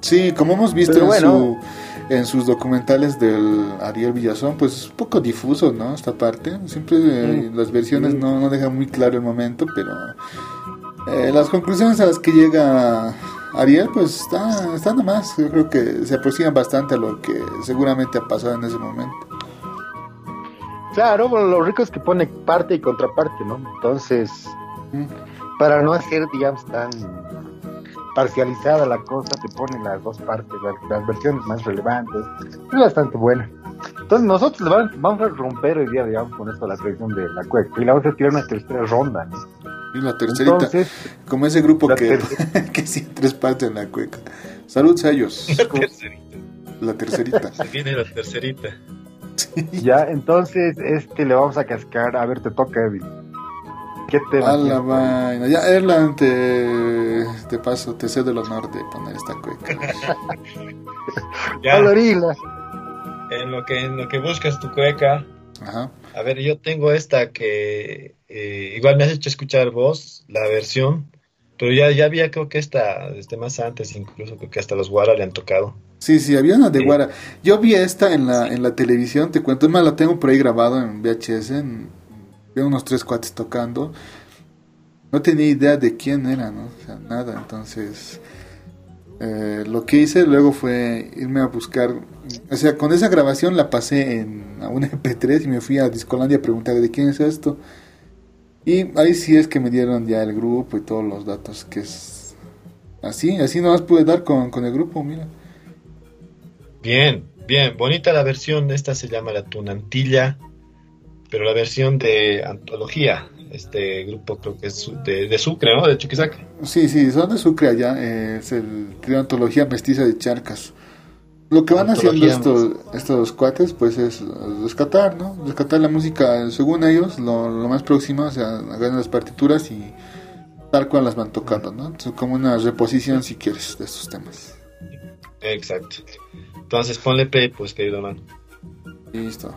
Sí, como hemos visto en, bueno. su, en sus documentales del Ariel Villazón, pues es un poco difuso, ¿no? Esta parte. Siempre eh, Mm. las versiones Mm. no, no dejan muy claro el momento, pero eh, las conclusiones a las que llega Ariel, pues está, están nomás. Yo creo que se aproximan bastante a lo que seguramente ha pasado en ese momento. Claro, bueno, lo rico es que pone parte y contraparte, ¿no? Entonces, Mm. para no hacer, digamos, tan parcializada la cosa, te pone las dos partes, las, las versiones más relevantes. Es bastante buena. Entonces, nosotros vamos a romper hoy día, digamos, con esto la tradición de la cueca. Y la vamos a tirar una tercera ronda, ¿no? Y la tercerita, Entonces, como ese grupo que, tercera. que sí, tres partes en la cueca. Salud, Sayos. La tercerita. La tercerita. Se viene la tercerita. ya, entonces, este le vamos a cascar. A ver, te toca, Edwin. ¿Qué tema? A la vaina. Ya, Erland, te, te paso, te cedo el honor de poner esta cueca. Ya, en lo que en lo que buscas tu cueca. Ajá. A ver, yo tengo esta que eh, igual me has hecho escuchar vos, la versión, pero ya, ya había creo que esta desde más antes, incluso creo que hasta los Guara le han tocado. Sí, sí, había una de Sí. Guara. Yo vi esta en la, en la televisión, te cuento, es más, la tengo por ahí grabado en VHS, en, vi unos tres cuates tocando. No tenía idea de quién era, ¿no? O sea, nada, entonces... eh, lo que hice luego fue irme a buscar, o sea, con esa grabación la pasé en a un MP3 y me fui a Discolandia a preguntar de quién es esto. Y ahí sí es que me dieron ya el grupo y todos los datos que es así, así nomás pude dar con, con el grupo, mira. Bien, bien, bonita la versión, esta se llama La Tunantilla, pero la versión de antología, este grupo creo que es de, de Sucre, ¿no? De Chuquisaca. Sí, sí, son de Sucre allá, eh, es el Antología Mestiza de Charcas. Lo que van haciendo estos, estos cuates, pues es rescatar, ¿no? Rescatar la música, según ellos, lo, lo más próximo, o sea, agarran las partituras y tal cual las van tocando, ¿no? Es como una reposición, si quieres, de estos temas. Exacto. Entonces ponle play, pues, querido hermano. Listo.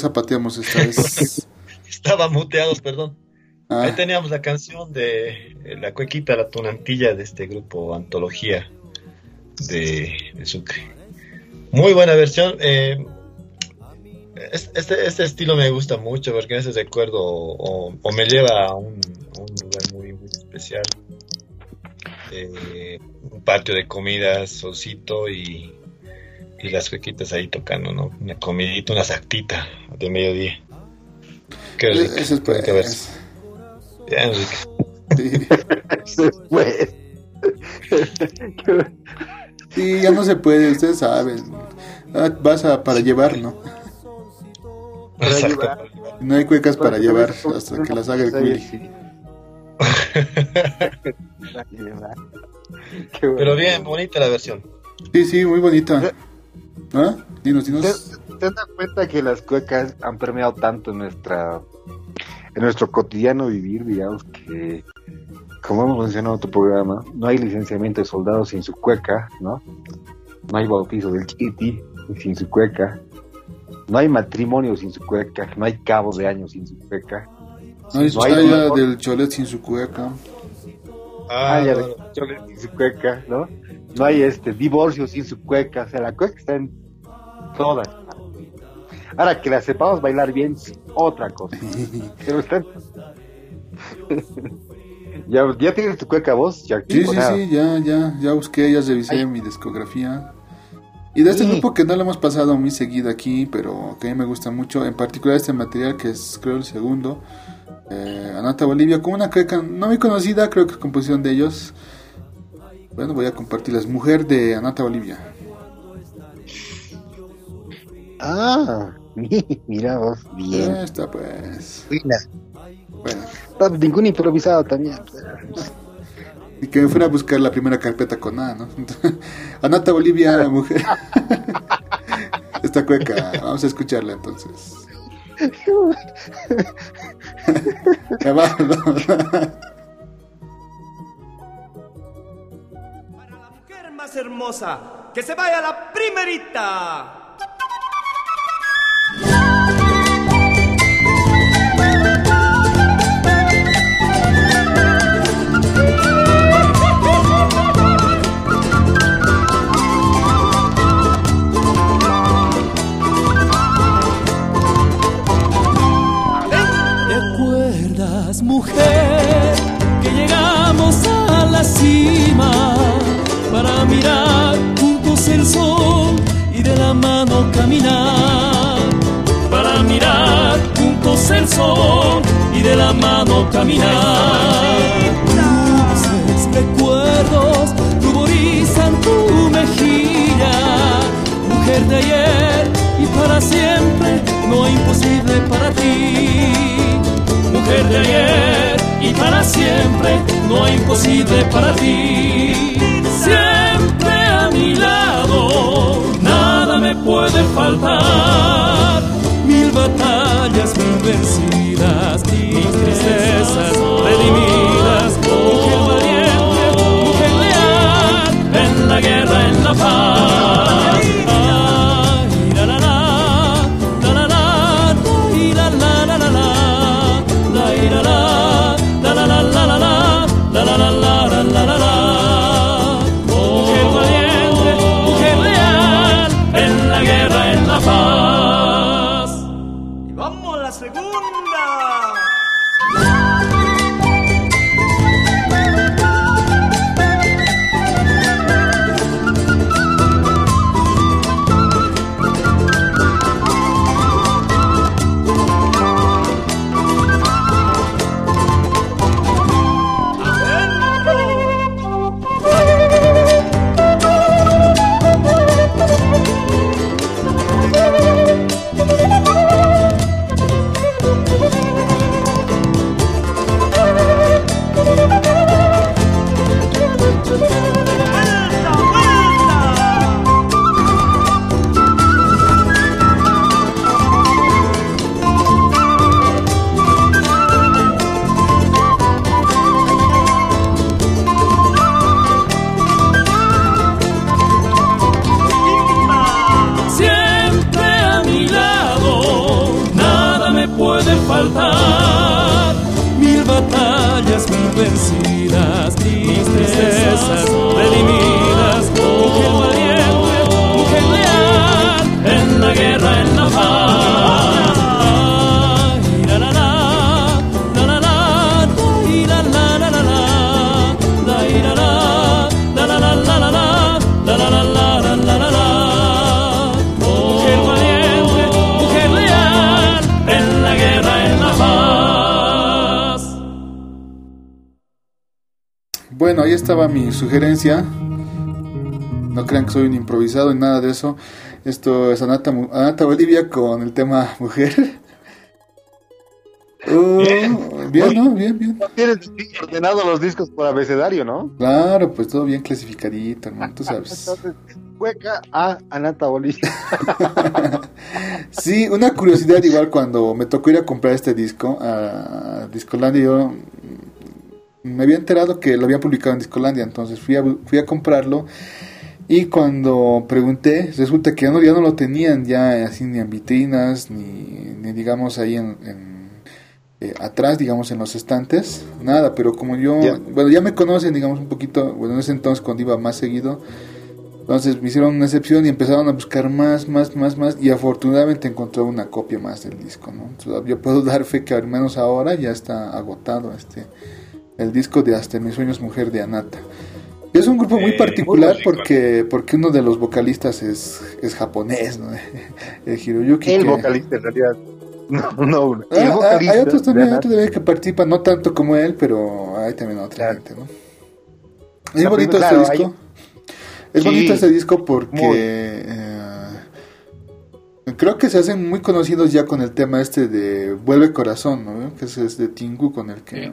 Zapateamos esta vez? Estaba muteados, perdón. Ah, Ahí teníamos la canción de eh, La Cuequita, la Tunantilla de este grupo Antología de, de Sucre. Muy buena versión. eh, es- este, este estilo me gusta mucho porque me hace recuerdo o, o me lleva a un, a un lugar muy, muy especial. Eh, un patio de comidas, solcito y, y las cuequitas ahí tocando, ¿no? Una comidita, una sactita de mediodía. Qué rico, Eso es pues. Bien rica. Sí. Después. Sí, ya no se puede, ustedes saben. Ah, vas a para llevar, ¿no? Para Exacto. llevar. No hay cuecas para llevar hasta que las haga el Willy. Sí. Pero bien, bonita la versión. Sí, sí, muy bonita. ¿Ah? Dinos, dinos. ¿Te, te das cuenta que las cuecas han permeado tanto en nuestra en nuestro cotidiano vivir, digamos que como hemos mencionado en tu programa, no hay licenciamiento de soldados sin su cueca, ¿no? No hay bautizo del chiti sin su cueca. No hay matrimonio sin su cueca, no hay cabo de años sin su cueca. No hay no hay chaya dolor. del cholet sin su cueca. Ah, ya no, de choles sin su cueca, ¿no? No hay este divorcio sin su cueca, o sea, la cueca está en todas. Ahora que la sepamos bailar bien es otra cosa. Pero ¿Ya, ¿Ya tienes tu cueca vos, Jackie? Sí, ¿O sí, nada? sí, ya, ya, ya busqué, ya revisé Ay. mi discografía. Y de este Sí. grupo que no lo hemos pasado muy seguido aquí, pero que a mí me gusta mucho, en particular este material que es creo el segundo, eh, Anata Bolivia, con una cueca no muy conocida, creo que es composición de ellos. Bueno, voy a compartirlas. Mujer de Anata Bolivia. Ah, mira vos, bien. Esta pues. Buena. Bueno, No, ningún improvisado también. y que me fuera a buscar la primera carpeta con A, ¿no? Anata Bolivia, mujer. Esta cueca, vamos a escucharla entonces. Más hermosa, que se vaya la primerita. Caminar? Para mirar juntos el sol y de la mano caminar. Dulces recuerdos ruborizan tu mejilla, mujer de ayer y para siempre, no imposible para ti. Mujer de ayer y para siempre, no imposible para ti. Siempre a mi lado, puede faltar. Mil batallas, mil vencidas, mil tristezas redimidas. Mujer valiente, mujer leal, en la guerra, en la paz. Sugerencia. No crean que soy un improvisado ni nada de eso. Esto es Anata, Bolivia con el tema mujer. Oh, bien, ¿no? Bien, bien. Tienes ordenado los discos por abecedario, ¿no? Claro, pues todo bien clasificadito, hermano, tú sabes. Entonces, Cueca a Anata Bolivia. Sí, una curiosidad igual cuando me tocó ir a comprar este disco a Discolandia, yo me había enterado que lo había publicado en Discolandia, entonces fui a, fui a comprarlo y cuando pregunté, resulta que ya no, ya no lo tenían ya así ni en vitrinas, ni, ni digamos ahí en, en, eh, atrás, digamos en los estantes, nada, pero como yo, bueno, ya me conocen, digamos un poquito, bueno, en ese entonces cuando iba más seguido, entonces me hicieron una excepción y empezaron a buscar más, más, más, más y afortunadamente encontré una copia más del disco, ¿no? Entonces, yo puedo dar fe que al menos ahora ya está agotado este el disco de Hasta mis sueños mujer de Anata. Y es un grupo muy particular porque porque uno de los vocalistas es, es japonés, ¿no? El Hiroyuki. El que- vocalista, en realidad. No, no, uno. Ah, El ah, vocalista. hay otros también, hay de otros también que participan, no tanto como él, pero hay también otra Claro. gente, ¿no? Es La bonito primera- este claro, disco. Es Sí. bonito este disco porque eh, creo que se hacen muy conocidos ya con el tema este de Vuelve Corazón, ¿no? Que es de Tingu con el que Sí.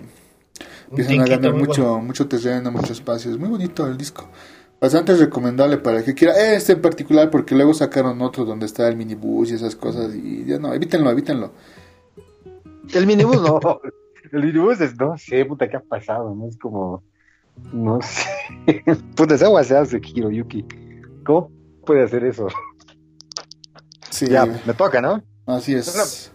Empiezan a ganar mucho, bueno. mucho terreno, mucho espacio. Es muy bonito el disco. Bastante recomendable para el que quiera. Este en particular porque luego sacaron otro donde está el minibús y esas cosas y ya no, evítenlo, evítenlo. El minibús no. El minibús es, no sé, puta, ¿qué ha pasado? No es como, no sé. Puta, esa agua se hace Hiroyuki. ¿Cómo puede hacer eso? Sí, Ya, me toca, ¿no? así es.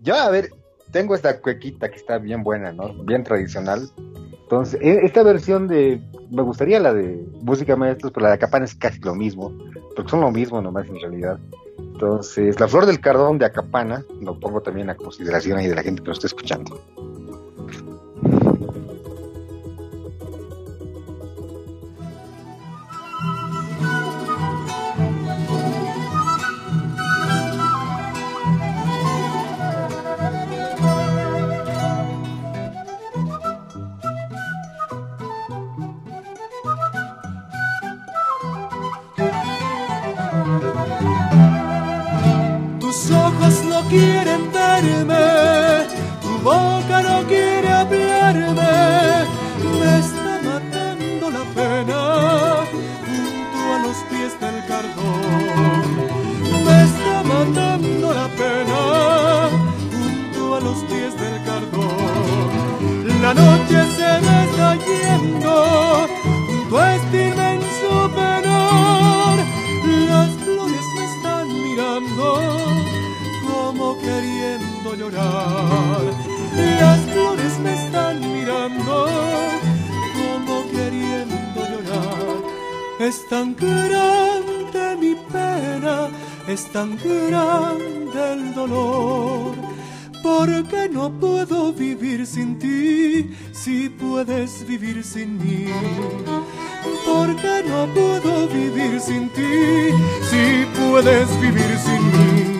Yo, a ver, tengo esta cuequita que está bien buena, ¿no? Bien tradicional. Entonces, e- esta versión de, me gustaría la de Música Maestros, pero la de Acapana es casi lo mismo, porque son lo mismo nomás en realidad. Entonces, La Flor del Cardón de Acapana, lo pongo también a consideración ahí de la gente que lo está escuchando. Llorar. Las flores me están mirando como queriendo llorar. Es tan grande mi pena, es tan grande el dolor. Porque no puedo vivir sin ti, si puedes vivir sin mí. Porque no puedo vivir sin ti, si puedes vivir sin mí.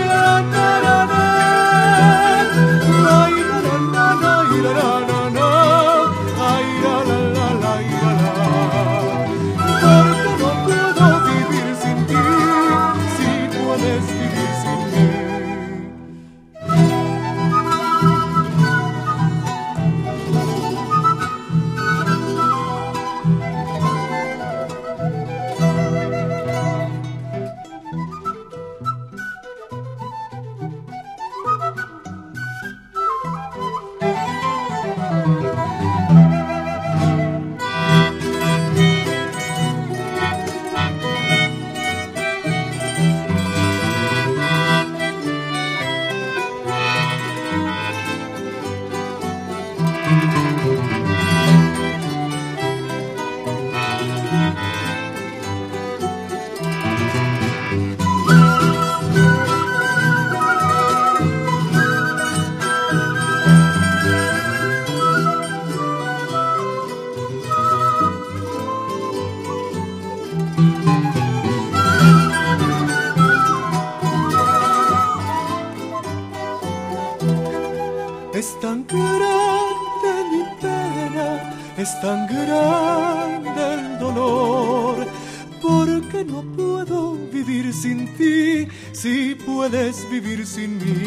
vivir sin mí.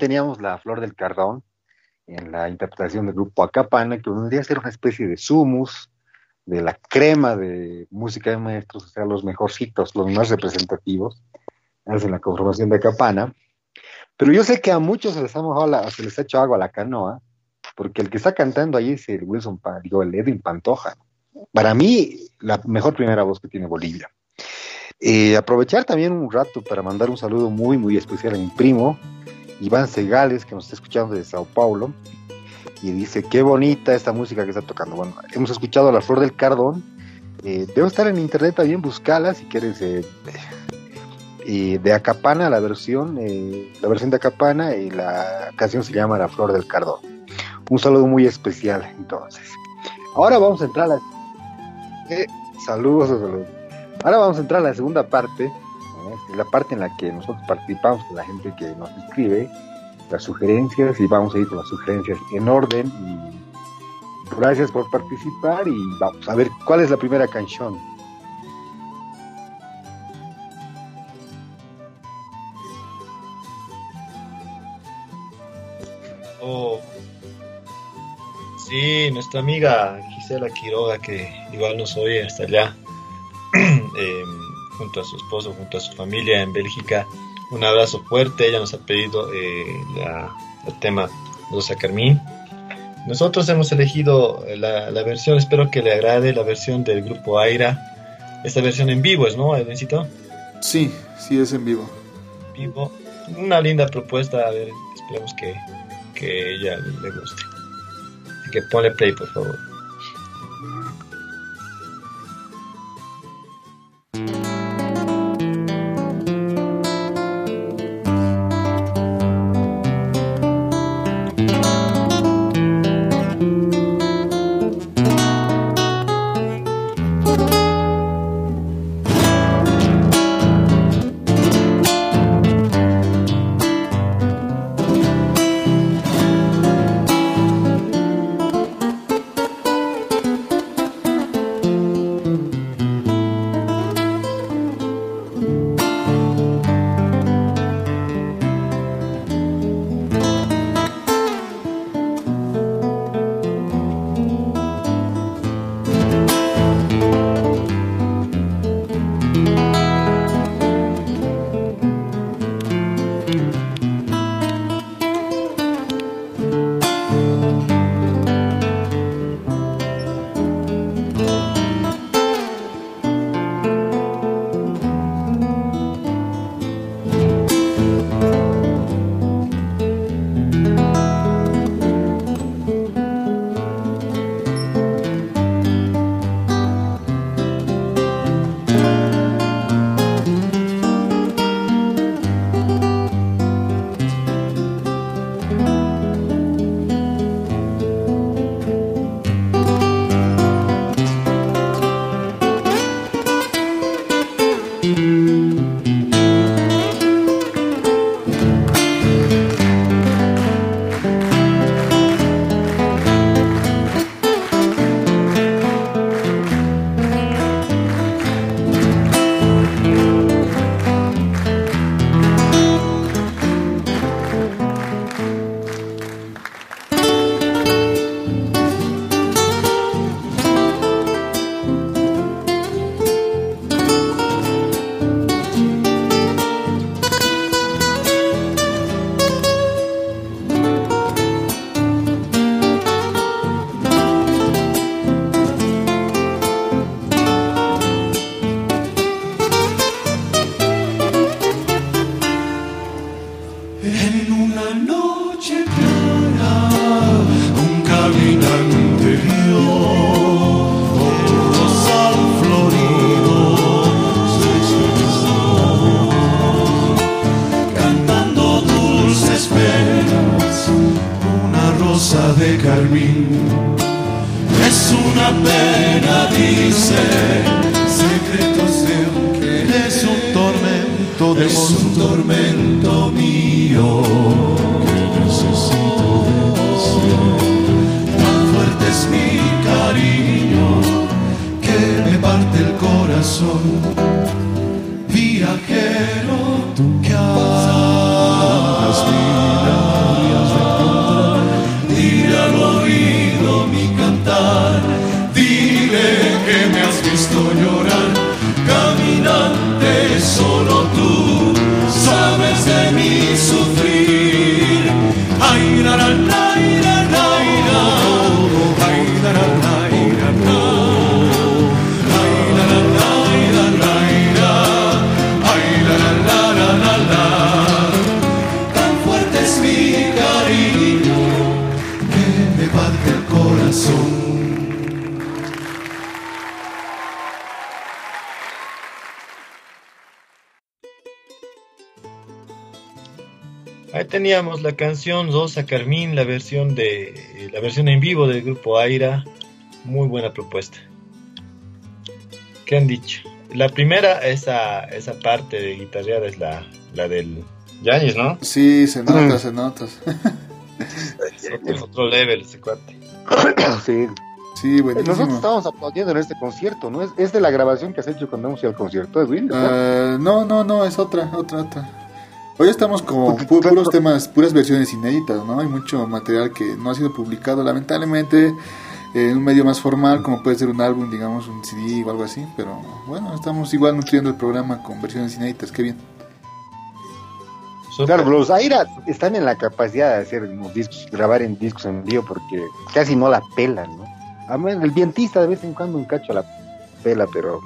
Teníamos la flor del cardón en la interpretación del grupo Acapana, que vendría a ser una especie de sumus de la crema de música de maestros, o sea, los mejorcitos, los más representativos, hacen la conformación de Acapana. Pero yo sé que a muchos se les ha, mojado la- se les ha hecho agua a la canoa, porque el que está cantando ahí es el Wilson, digo, el Edwin Pantoja. Para mí, la mejor primera voz que tiene Bolivia. Eh, aprovechar también un rato para mandar un saludo muy, muy especial a mi primo, Iván Segales, que nos está escuchando desde Sao Paulo, y dice, qué bonita esta música que está tocando. Bueno, hemos escuchado La Flor del Cardón, eh, debe estar en internet también, buscala si quieres, eh, eh, de Acapana, la versión, eh, la versión de Acapana, y la canción se llama La Flor del Cardón. Un saludo muy especial, entonces. Ahora vamos a entrar a la... eh, saludos, saludos. Ahora vamos a entrar a la segunda parte. La parte en la que nosotros participamos con la gente que nos escribe, las sugerencias, y vamos a ir con las sugerencias en orden. Y gracias por participar y vamos a ver cuál es la primera canción. Oh. Sí, nuestra amiga Gisela Quiroga, que igual nos oye hasta allá, eh, junto a su esposo, junto a su familia en Bélgica. Un abrazo fuerte, ella nos ha pedido eh, la- el tema Rosa Carmín. Nosotros hemos elegido la, la versión, espero que le agrade, la versión del grupo Aira. Esta versión en vivo es, ¿no, Edwin Sí, sí es en vivo. vivo. Una linda propuesta, a ver, esperemos que, que ella le guste. Así que ponle play, por favor. La canción Rosa Carmín, la versión de la versión en vivo del grupo Aira. Muy buena propuesta. ¿Qué han dicho? La primera, esa, esa parte de guitarreada es la, la del Yanis, ¿no? Sí, se nota, se nota. Es otro, otro level ese cuate. Sí. Sí, buenísimo. Nosotros estábamos aplaudiendo en este concierto, ¿no? Es, es de la grabación que has hecho cuando hemos ido al concierto, Edwin. ¿verdad? Ah, no, no, no, es otra, otra, otra. Hoy estamos con pu- puros temas, puras versiones inéditas, ¿no? Hay mucho material que no ha sido publicado, lamentablemente, eh, en un medio más formal, como puede ser un álbum, digamos, un CD o algo así. Pero bueno, estamos igual nutriendo el programa con versiones inéditas, qué bien. Claro, los Aira están en la capacidad de hacer discos, grabar en discos en vivo porque casi no la pelan, ¿no? A mí, el vientista de vez en cuando un cacho la pela, pero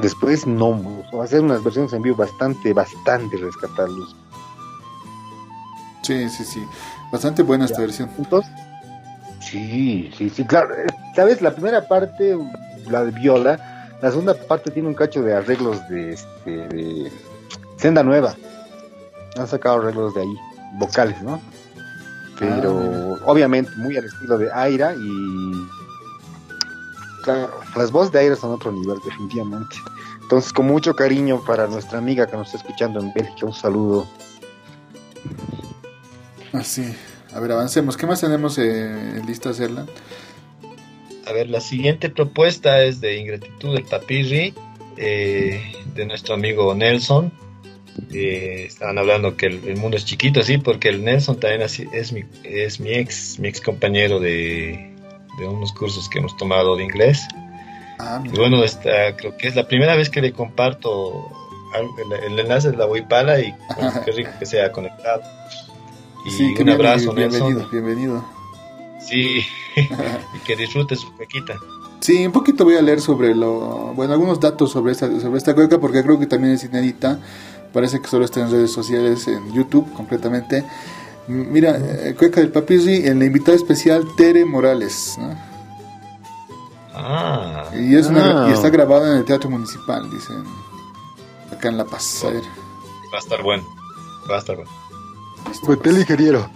después no, hacer unas versiones en vivo bastante, bastante rescatables. Sí, sí, sí. Bastante buena esta versión. Entonces, sí, sí, sí, claro. eh, ¿Sabes? La primera parte, la de viola, la segunda parte tiene un cacho de arreglos de, este, de Senda Nueva. Han sacado arreglos de ahí, vocales, ¿no? Pero obviamente muy al estilo de Aira y... Claro, las voces de Aira son otro nivel, definitivamente. Entonces, con mucho cariño para nuestra amiga que nos está escuchando en Bélgica, un saludo. Así. A ver, avancemos. ¿Qué más tenemos eh, en lista hacerla? A ver, la siguiente propuesta es de Ingratitud del Papirri, eh, de nuestro amigo Nelson. Eh, estaban hablando que el, el mundo es chiquito, sí, porque el Nelson también así- es mi, es mi ex, mi ex compañero de, de unos cursos que hemos tomado de inglés. Ah, Y bueno, esta, creo que es la primera vez que le comparto el, el enlace de la Wipala y bueno, qué rico que sea conectado. Y Sí, un abrazo, bienvenido, Nelson. bienvenido. Sí, y que disfrute su pequita. Sí, un poquito voy a leer sobre lo, bueno, algunos datos sobre esta, sobre esta cueca porque creo que también es inédita. Parece que solo está en redes sociales, en YouTube completamente. Mira, eh, cueca del Papirri, en la invitada especial Tere Morales, ¿no? Ah, Y es una, Ah. y está grabada en el Teatro Municipal, dicen, acá en La Paz. A ver, va a estar bueno. Va a estar bueno. Huepel ingeniero.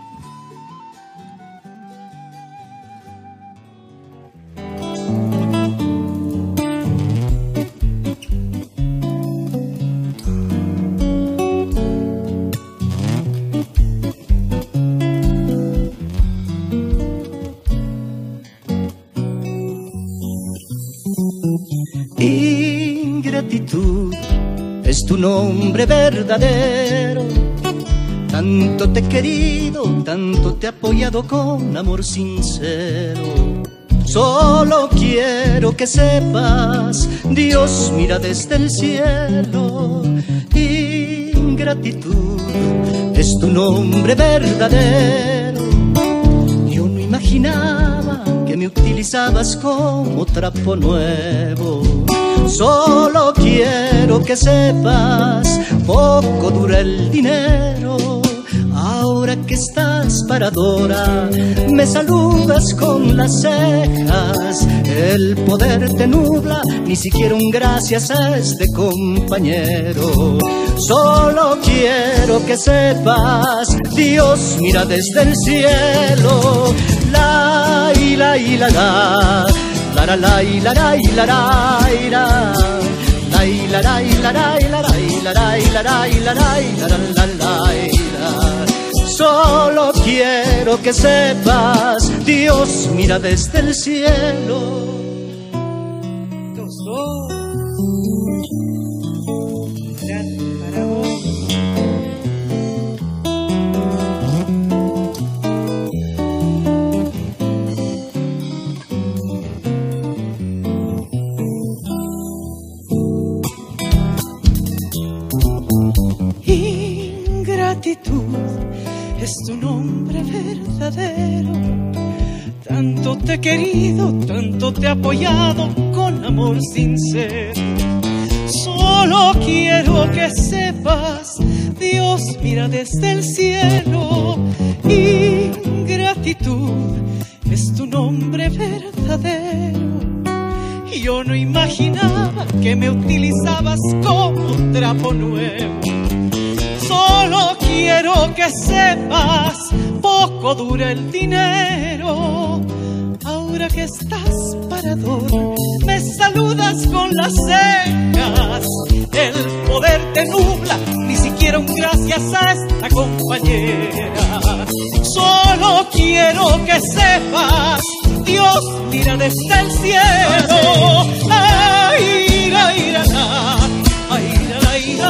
Tu nombre verdadero. Tanto te he querido, tanto te he apoyado con amor sincero. Solo quiero que sepas, Dios mira desde el cielo. Ingratitud es tu nombre verdadero. Yo no imaginaba que me utilizabas como trapo nuevo. Solo quiero que sepas, poco dura el dinero. Ahora que estás paradora, me saludas con las cejas. El poder te nubla, ni siquiera un gracias a este compañero. Solo quiero que sepas, Dios mira desde el cielo. La la la la la la la la la la la la Solo quiero que sepas, Dios mira desde el cielo. Es tu nombre verdadero. Tanto te he querido, tanto te he apoyado con amor sincero. Solo quiero que sepas, Dios mira desde el cielo. Ingratitud es tu nombre verdadero. Yo no imaginaba que me utilizabas como trapo nuevo Solo quiero que sepas, poco dura el dinero. Ahora que estás parador, me saludas con las cejas. El poder te nubla, ni siquiera un gracias a esta compañera. Solo quiero que sepas, Dios mira desde el cielo. Ay, ay, ay,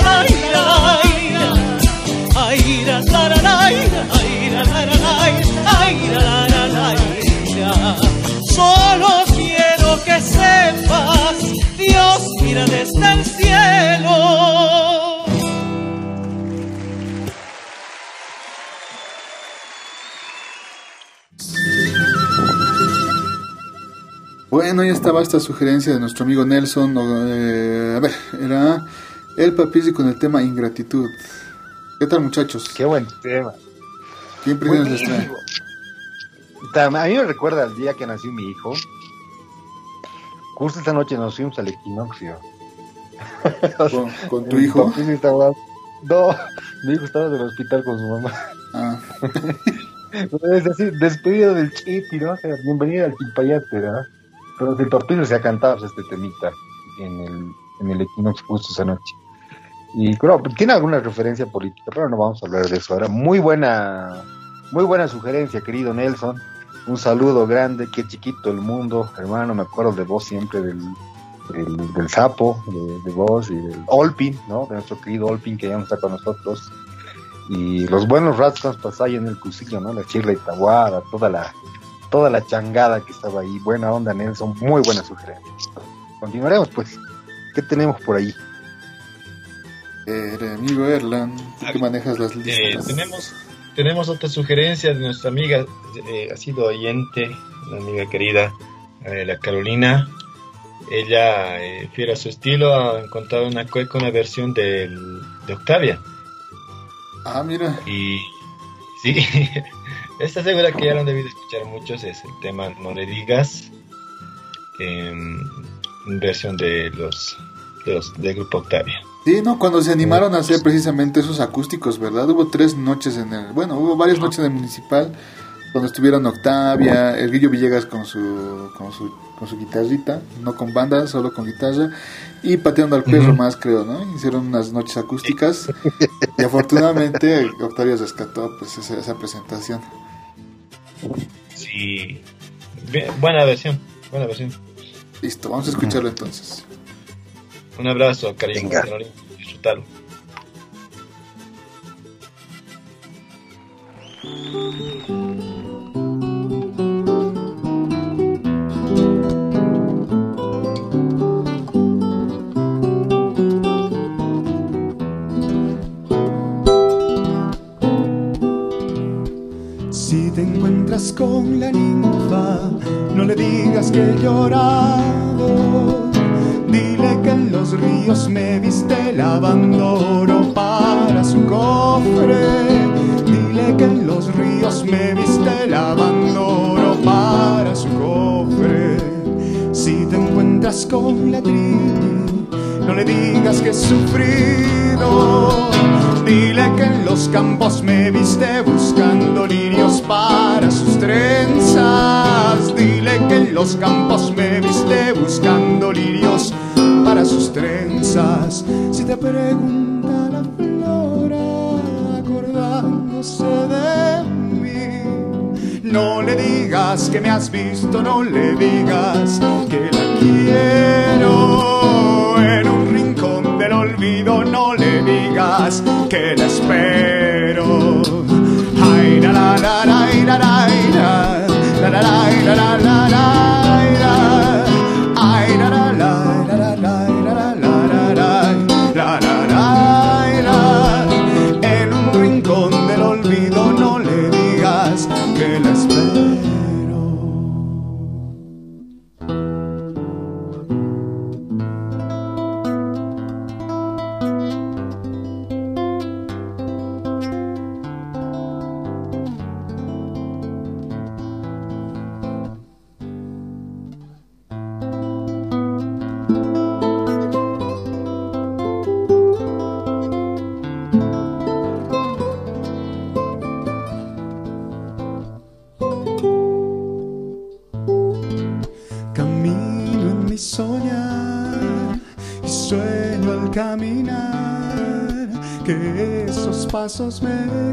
ay, Solo quiero que sepas, Dios mira desde el cielo. Bueno, ya estaba esta sugerencia de nuestro amigo Nelson. Eh, a ver, era el papizzi con el tema ingratitud. ¿Qué tal, muchachos? Qué buen tema. ¿Qué impresiones les trae? A mí me recuerda el día que nació mi hijo. Justo esta noche nos fuimos al equinoccio. ¿Con, tu hijo? No, mi hijo estaba en el hospital con su mamá. Ah. es así, despedido del chipi, ¿no? bienvenido al Chimpayate, ¿verdad? Pero el papiro se ha cantado este temita en el, en el equinoccio justo esa noche. Y creo, tiene alguna referencia política, pero no vamos a hablar de eso ahora. Muy buena, muy buena sugerencia, querido Nelson. Un saludo grande, qué chiquito el mundo, hermano. Me acuerdo de vos siempre, del, del, sapo, de, vos y del Olpin, ¿no? De nuestro querido Olpin que ya no está con nosotros. Y los buenos ratos que ahí en el cusillo, ¿no? La chirla y taguada, toda la, toda la changada que estaba ahí. Buena onda, Nelson. Muy buena sugerencia. Continuaremos, pues. ¿Qué tenemos por ahí? Eh, amigo Erlan, tú que manejas las listas. Eh, tenemos, tenemos otra sugerencia de nuestra amiga, eh, ha sido oyente, una amiga querida, la Carolina. Ella, fiel a su estilo, ha encontrado una cueca, una versión del, de Octavia. Ah, mira. Y sí, está segura que ya lo han debido escuchar muchos, es el tema No le digas, en versión de los, de los del grupo Octavia. Sí, no, cuando se animaron a hacer precisamente esos acústicos, ¿verdad? Hubo tres noches en el, bueno, hubo varias noches en el municipal donde estuvieron Octavia, el Guillo Villegas con su, con su, con su guitarrita, no con banda, solo con guitarra, y pateando al perro más, creo, ¿no? Hicieron unas noches acústicas y afortunadamente Octavia rescató pues esa, esa presentación. Sí, buena versión, buena versión. Listo, vamos a escucharlo entonces. Un abrazo, cariño. Disfrutalo. Si te encuentras con la ninfa, no le digas que he llorado Dile que en los ríos me viste lavando oro para su cofre. Dile que en los ríos me viste lavando oro para su cofre. Si te encuentras con la tribu, no le digas que he sufrido. Dile que en los campos me viste buscando lirios para sus trenzas. Dile que en los campos me viste buscando lirios para sus trenzas. si te pregunta la flora acordándose de mí. No le digas que me has visto, no le digas que la quiero en un rincón del olvido, no le digas que la espero. Ay, la la la la la la la la la la la pasos me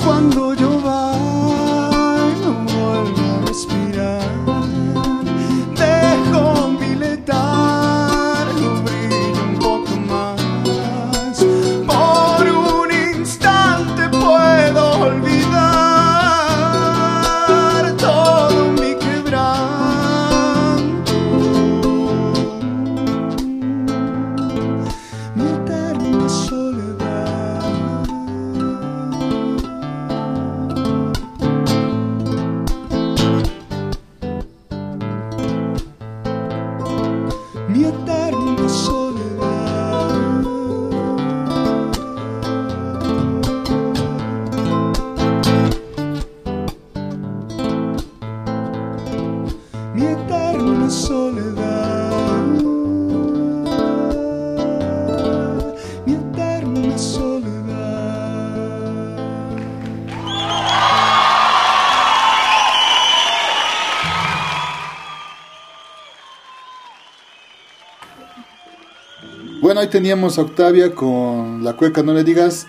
cuando yo teníamos a Octavia con la cueca No le digas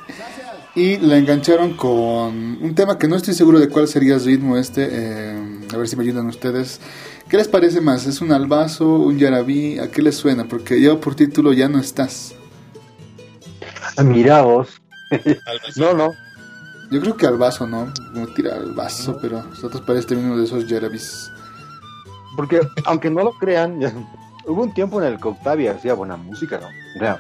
y la engancharon con un tema que no estoy seguro de cuál sería el ritmo este, eh, a ver si me ayudan ustedes. ¿Qué les parece más? ¿Es un albazo, un yarabí? ¿A qué les suena? Porque yo por título ya no estás. Ah, mira vos, no, no. Yo creo que al vaso, ¿no? Como tira al vaso, pero nosotros parece uno de esos Jerabis. Porque, aunque no lo crean, ya- hubo un tiempo en el que Octavia hacía buena música, ¿no? O sea,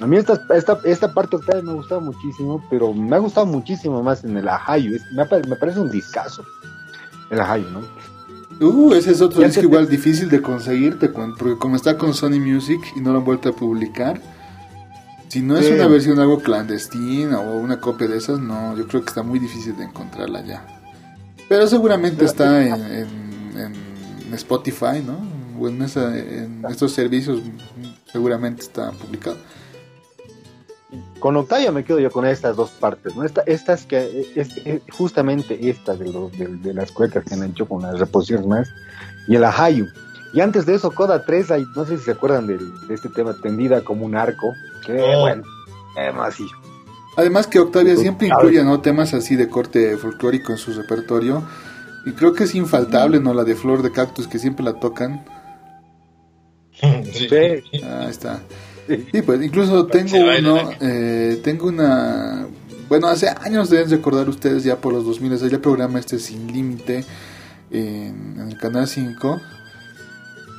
a mí esta, esta, esta parte de Octavia me gustaba muchísimo, pero me ha gustado muchísimo más en el Ajayo. Es- me, pa- me parece un discazo. El Ajayo, ¿no? Uh, ese es otro disco te- igual difícil de conseguirte, cuan- porque como está con Sony Music y no lo han vuelto a publicar, si no es una versión algo clandestina o una copia de esas, no, yo creo que está muy difícil de encontrarla ya. Pero seguramente está en, en- en Spotify, ¿no? O en, esa- en estos servicios mm, seguramente está publicado. Con Octavia me quedo yo con estas dos partes, ¿no? Esta, estas que, es, es justamente esta de, los, de, de las cuecas que han hecho con las reposiciones más, y el Ajayu. Y antes de eso, Coda 3, hay- no sé si se acuerdan del- de este tema, tendida como un arco, que Oh. bueno, es así. Además que Octavia siempre incluye ¿no? temas así de corte folclórico en su repertorio. Y creo que es infaltable, ¿no? La de Flor de Cactus, que siempre la tocan. Sí. Sí. Ah, está. Sí, pues incluso tengo uno, eh, tengo una... Bueno, hace años deben recordar ustedes ya por los 2000, hay el programa este Sin Límite en, en el Canal 5.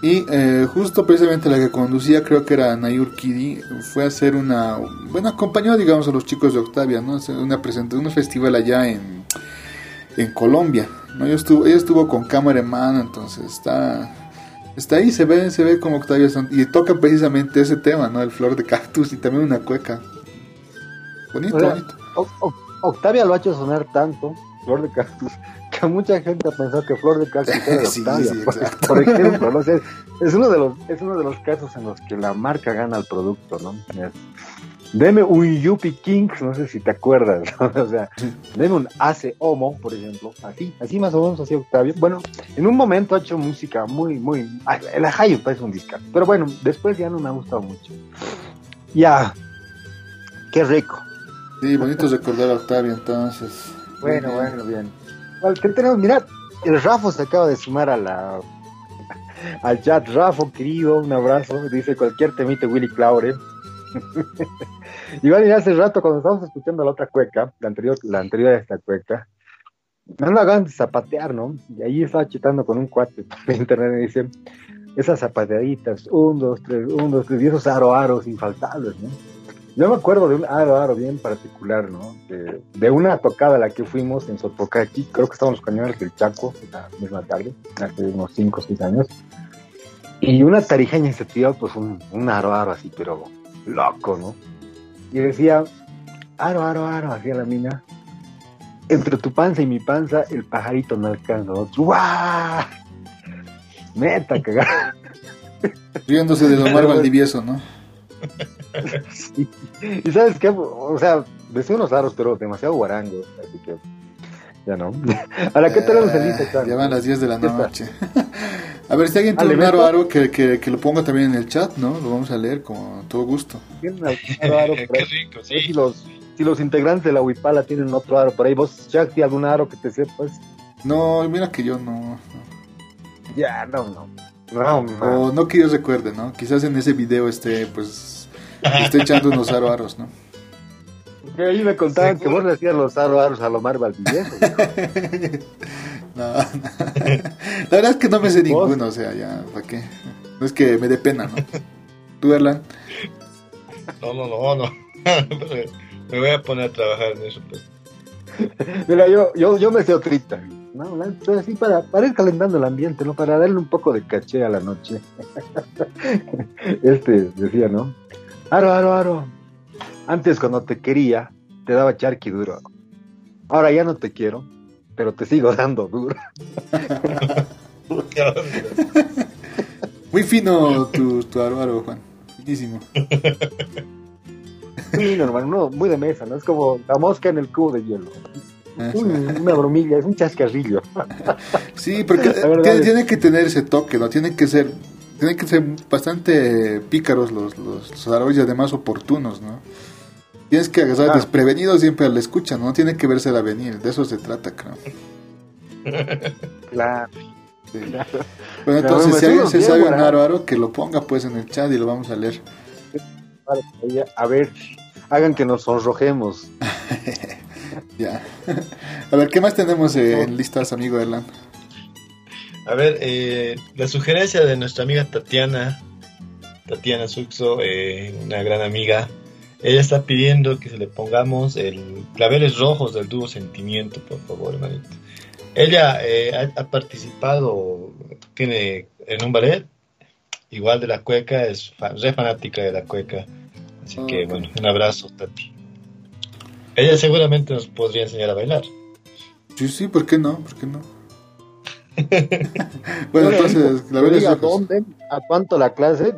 Y eh, justo precisamente la que conducía, creo que era Nayur Kidi, fue a hacer una... Bueno, acompañó, digamos, a los chicos de Octavia, ¿no? Una presentación, un festival allá en, en Colombia, ¿no? Ella estuvo, ella estuvo con cámara en mano, entonces está... Está ahí, se ve, se ve como Octavia Son- y toca precisamente ese tema, ¿no? El flor de cactus y también una cueca. Bonito, bonito. O- O- Octavia lo ha hecho sonar tanto, Flor de Cactus, que mucha gente ha pensado que Flor de Cactus era de Sí, Octavia. sí, por, por ejemplo, ¿no? O sea, es uno de los es uno de los casos en los que la marca gana el producto, ¿no? Es, deme un Yuppie Kings, no sé si te acuerdas, ¿no? o sea, deme un Ace Homo, por ejemplo, así, así más o menos así Octavia. Bueno, en un momento ha hecho música muy, muy, el Ajayo parece un disco, pero bueno, después ya no me ha gustado mucho. Ya, qué rico. Sí, bonito recordar a Octavia, entonces. Bueno, bien. bueno, bien. Bueno, ¿qué tenemos? Mirad, el Rafo se acaba de sumar a la al chat. Rafo, querido, un abrazo. Dice cualquier temite Willy Claure. Igual ya hace rato cuando estábamos escuchando la otra cueca, la anterior, la anterior a esta cueca, me ganas de zapatear, ¿no? Y ahí estaba chitando con un cuate por internet y dice, esas zapateaditas, un, dos, tres, un, dos, tres, y esos aro aros infaltables, ¿no? Yo me acuerdo de un aro aro bien particular, ¿no? De, de una tocada a la que fuimos en Sotocaqui, creo que estábamos los cañones del Chaco, la misma tarde, hace unos 5 o 6 años. Y una tarijeña se tiró, pues, un, un aro aro así, pero loco, ¿no? Y decía, aro, aro, aro, hacía la mina. Entre tu panza y mi panza, el pajarito no alcanza. ¡guau! Neta, cagada. Riéndose de Omar Valdivieso, ¿no? y, y sabes qué, o sea, decía unos aros, pero demasiado guarangos, así que ya no. Ahora, ¿qué tenemos en lista, Eh, Chan? Ya van las 10 de la noche. a ver, si alguien tiene un aro aro que, que, que lo ponga también en el chat, ¿no? Lo vamos a leer con todo gusto. Tienen algún aro, aro por Qué ahí? rico, sé Si sí. los, si los integrantes de la Huipala tienen otro aro por ahí, vos, Jack, ¿tienes algún aro que te sepas? No, mira que yo no. no. Ya, no, no. No, no. O no que yo recuerde, ¿no? Quizás en ese video esté, pues, esté echando unos aro aros, ¿no? Que ahí me contaban que vos le hacías los aro aros a Lomar Valdivieso. No, no. La verdad es que no me sé ninguno, o sea, ya, ¿para qué? No es que me dé pena, ¿no? ¿Tú, Erlan? No, no, no, no. Me voy a poner a trabajar en eso. pues. Mira, yo, yo, yo me sé otrita. ¿no? Así para, para ir calentando el ambiente, ¿no? Para darle un poco de caché a la noche. Este decía, ¿no? Aro, aro, aro. Antes cuando te quería, te daba charqui duro. Ahora ya no te quiero, pero te sigo dando duro. Muy fino tu, tu aro aro, Juan. Finísimo. Sí, normal, no, muy de mesa, ¿no? Es como la mosca en el cubo de hielo. Un- una bromilla, es un chascarrillo. Sí, porque tiene, que tener ese toque, ¿no? Tienen que ser, tienen que ser bastante pícaros los, los, los y además oportunos, ¿no? Tienes que agarrar Ah. desprevenido siempre al escucha, ¿no? Tiene que verse la venir, de eso se trata, creo. Claro. Sí. Claro. Bueno, entonces, si alguien se bien, sabe un aro aro, que lo ponga pues en el chat y lo vamos a leer. A ver, hagan que nos sonrojemos. ya. A ver, ¿qué más tenemos en listas, amigo Erlan? A ver, eh, la sugerencia de nuestra amiga Tatiana, Tatiana Suxo, eh, una gran amiga, ella está pidiendo que se le pongamos el claveles rojos del dúo Sentimiento, por favor, hermanito. Ella eh, ha, participado, tiene en un ballet, igual de la cueca, es re fanática de la cueca. Así que, bueno, un abrazo, Tati. Ella seguramente nos podría enseñar a bailar. Sí, sí, ¿por qué no? ¿Por qué no? bueno, entonces, la ¿A dónde? ¿A cuánto la clase?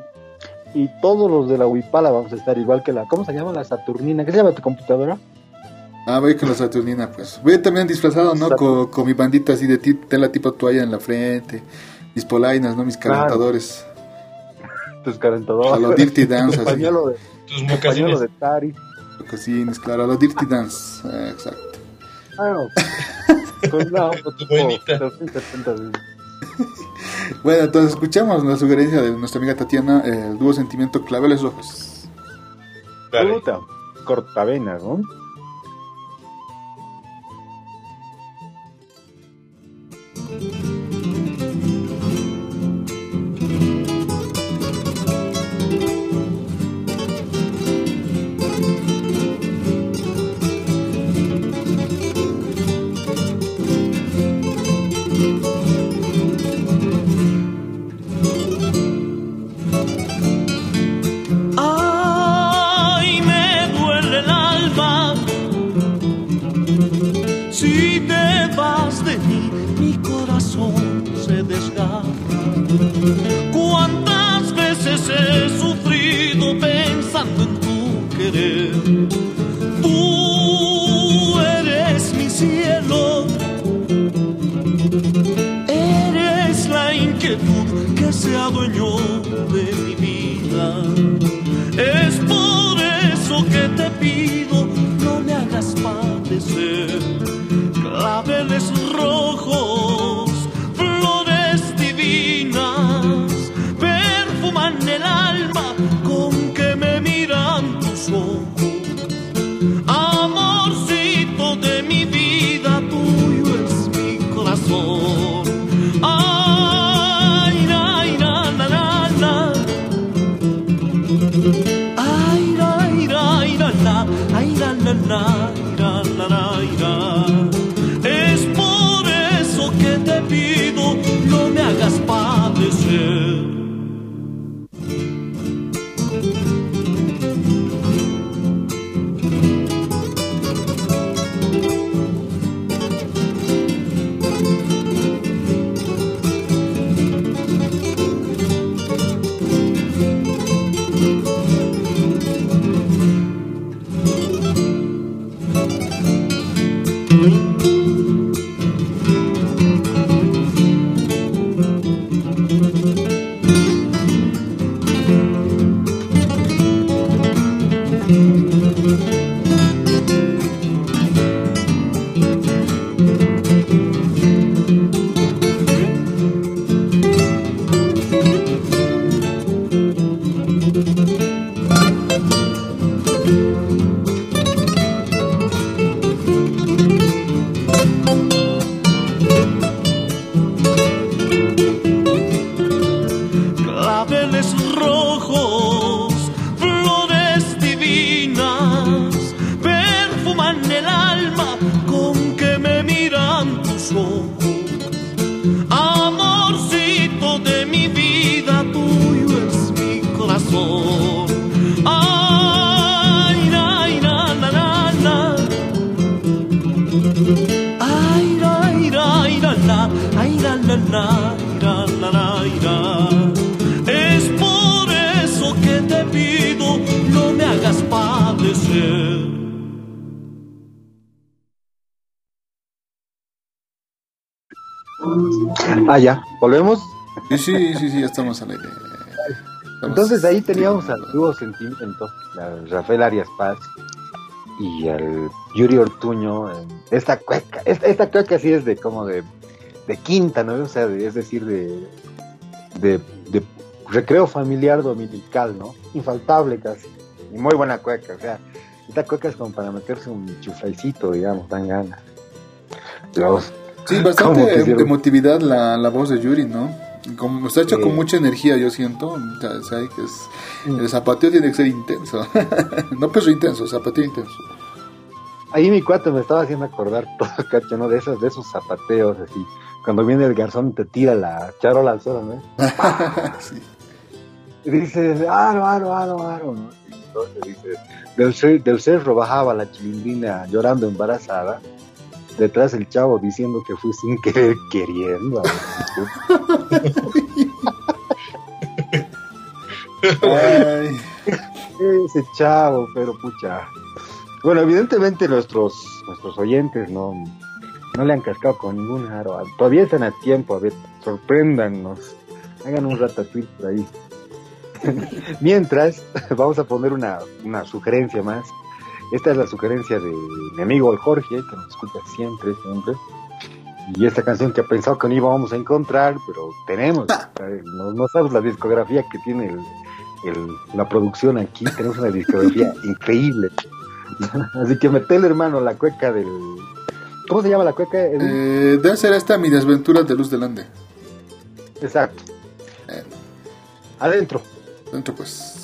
Y todos los de la Huipala vamos a estar igual que la. ¿Cómo se llama? La Saturnina. ¿Qué se llama tu computadora? Ah, voy con la Saturnina, pues. Voy también disfrazado, ¿no? Con, mi bandita así de tela tipo toalla en la frente. Mis polainas, ¿no? Mis calentadores. Tus calentadores. A los Dirty Dance. así. De, Tus mocasines. de Tari. Mocasines, claro. A los Dirty Dance. Eh, exacto. Ah, Pues bueno, entonces escuchamos la sugerencia de nuestra amiga Tatiana, el dúo sentimiento claveles rojos. Cortavenas, ¿no? Sí, sí, sí, ya estamos al aire. Entonces ahí teníamos al dúo Sentimiento, a Rafael Arias Paz y al Yuri Ortuño. Esta cueca, esta, esta cueca sí es de como de, de quinta, ¿no? O sea, es decir, de, de, de, recreo familiar dominical, ¿no? Infaltable casi. Y muy buena cueca, o sea, esta cueca es como para meterse un chuflaicito, digamos, dan ganas. sí, bastante emotividad la, la voz de Yuri, ¿no? Como está hecho con mucha energía, yo siento. O sea, es, mm. el zapateo tiene que ser intenso. no peso intenso, zapateo intenso. Ahí mi cuate me estaba haciendo acordar todo, cacho, ¿no? De esos, de esos zapateos, así. Cuando viene el garzón te tira la charola al suelo, ¿no? sí. Y dices, aro, aro, aro, aro, ¿no? Y entonces dices, del, del cerro bajaba la chilindrina llorando embarazada detrás el chavo diciendo que fue sin querer queriendo. Ese chavo, pero pucha. Bueno, evidentemente nuestros nuestros oyentes no, no le han cascado con ningún aro. Todavía están a tiempo, a ver, sorpréndanos. Hagan un ratatouille por ahí. Mientras, vamos a poner una, una sugerencia más esta es la sugerencia de mi amigo el Jorge, que nos escucha siempre, siempre. Y esta canción que ha pensado que no íbamos a encontrar, pero tenemos. Ah. No, sabes la discografía que tiene la producción aquí. Tenemos una discografía increíble. Así que metele, hermano, la cueca del. ¿Cómo se llama la cueca? Eh, debe ser esta Mi Desventura de Luz del Ande. Exacto. Eh. Adentro. Adentro, pues.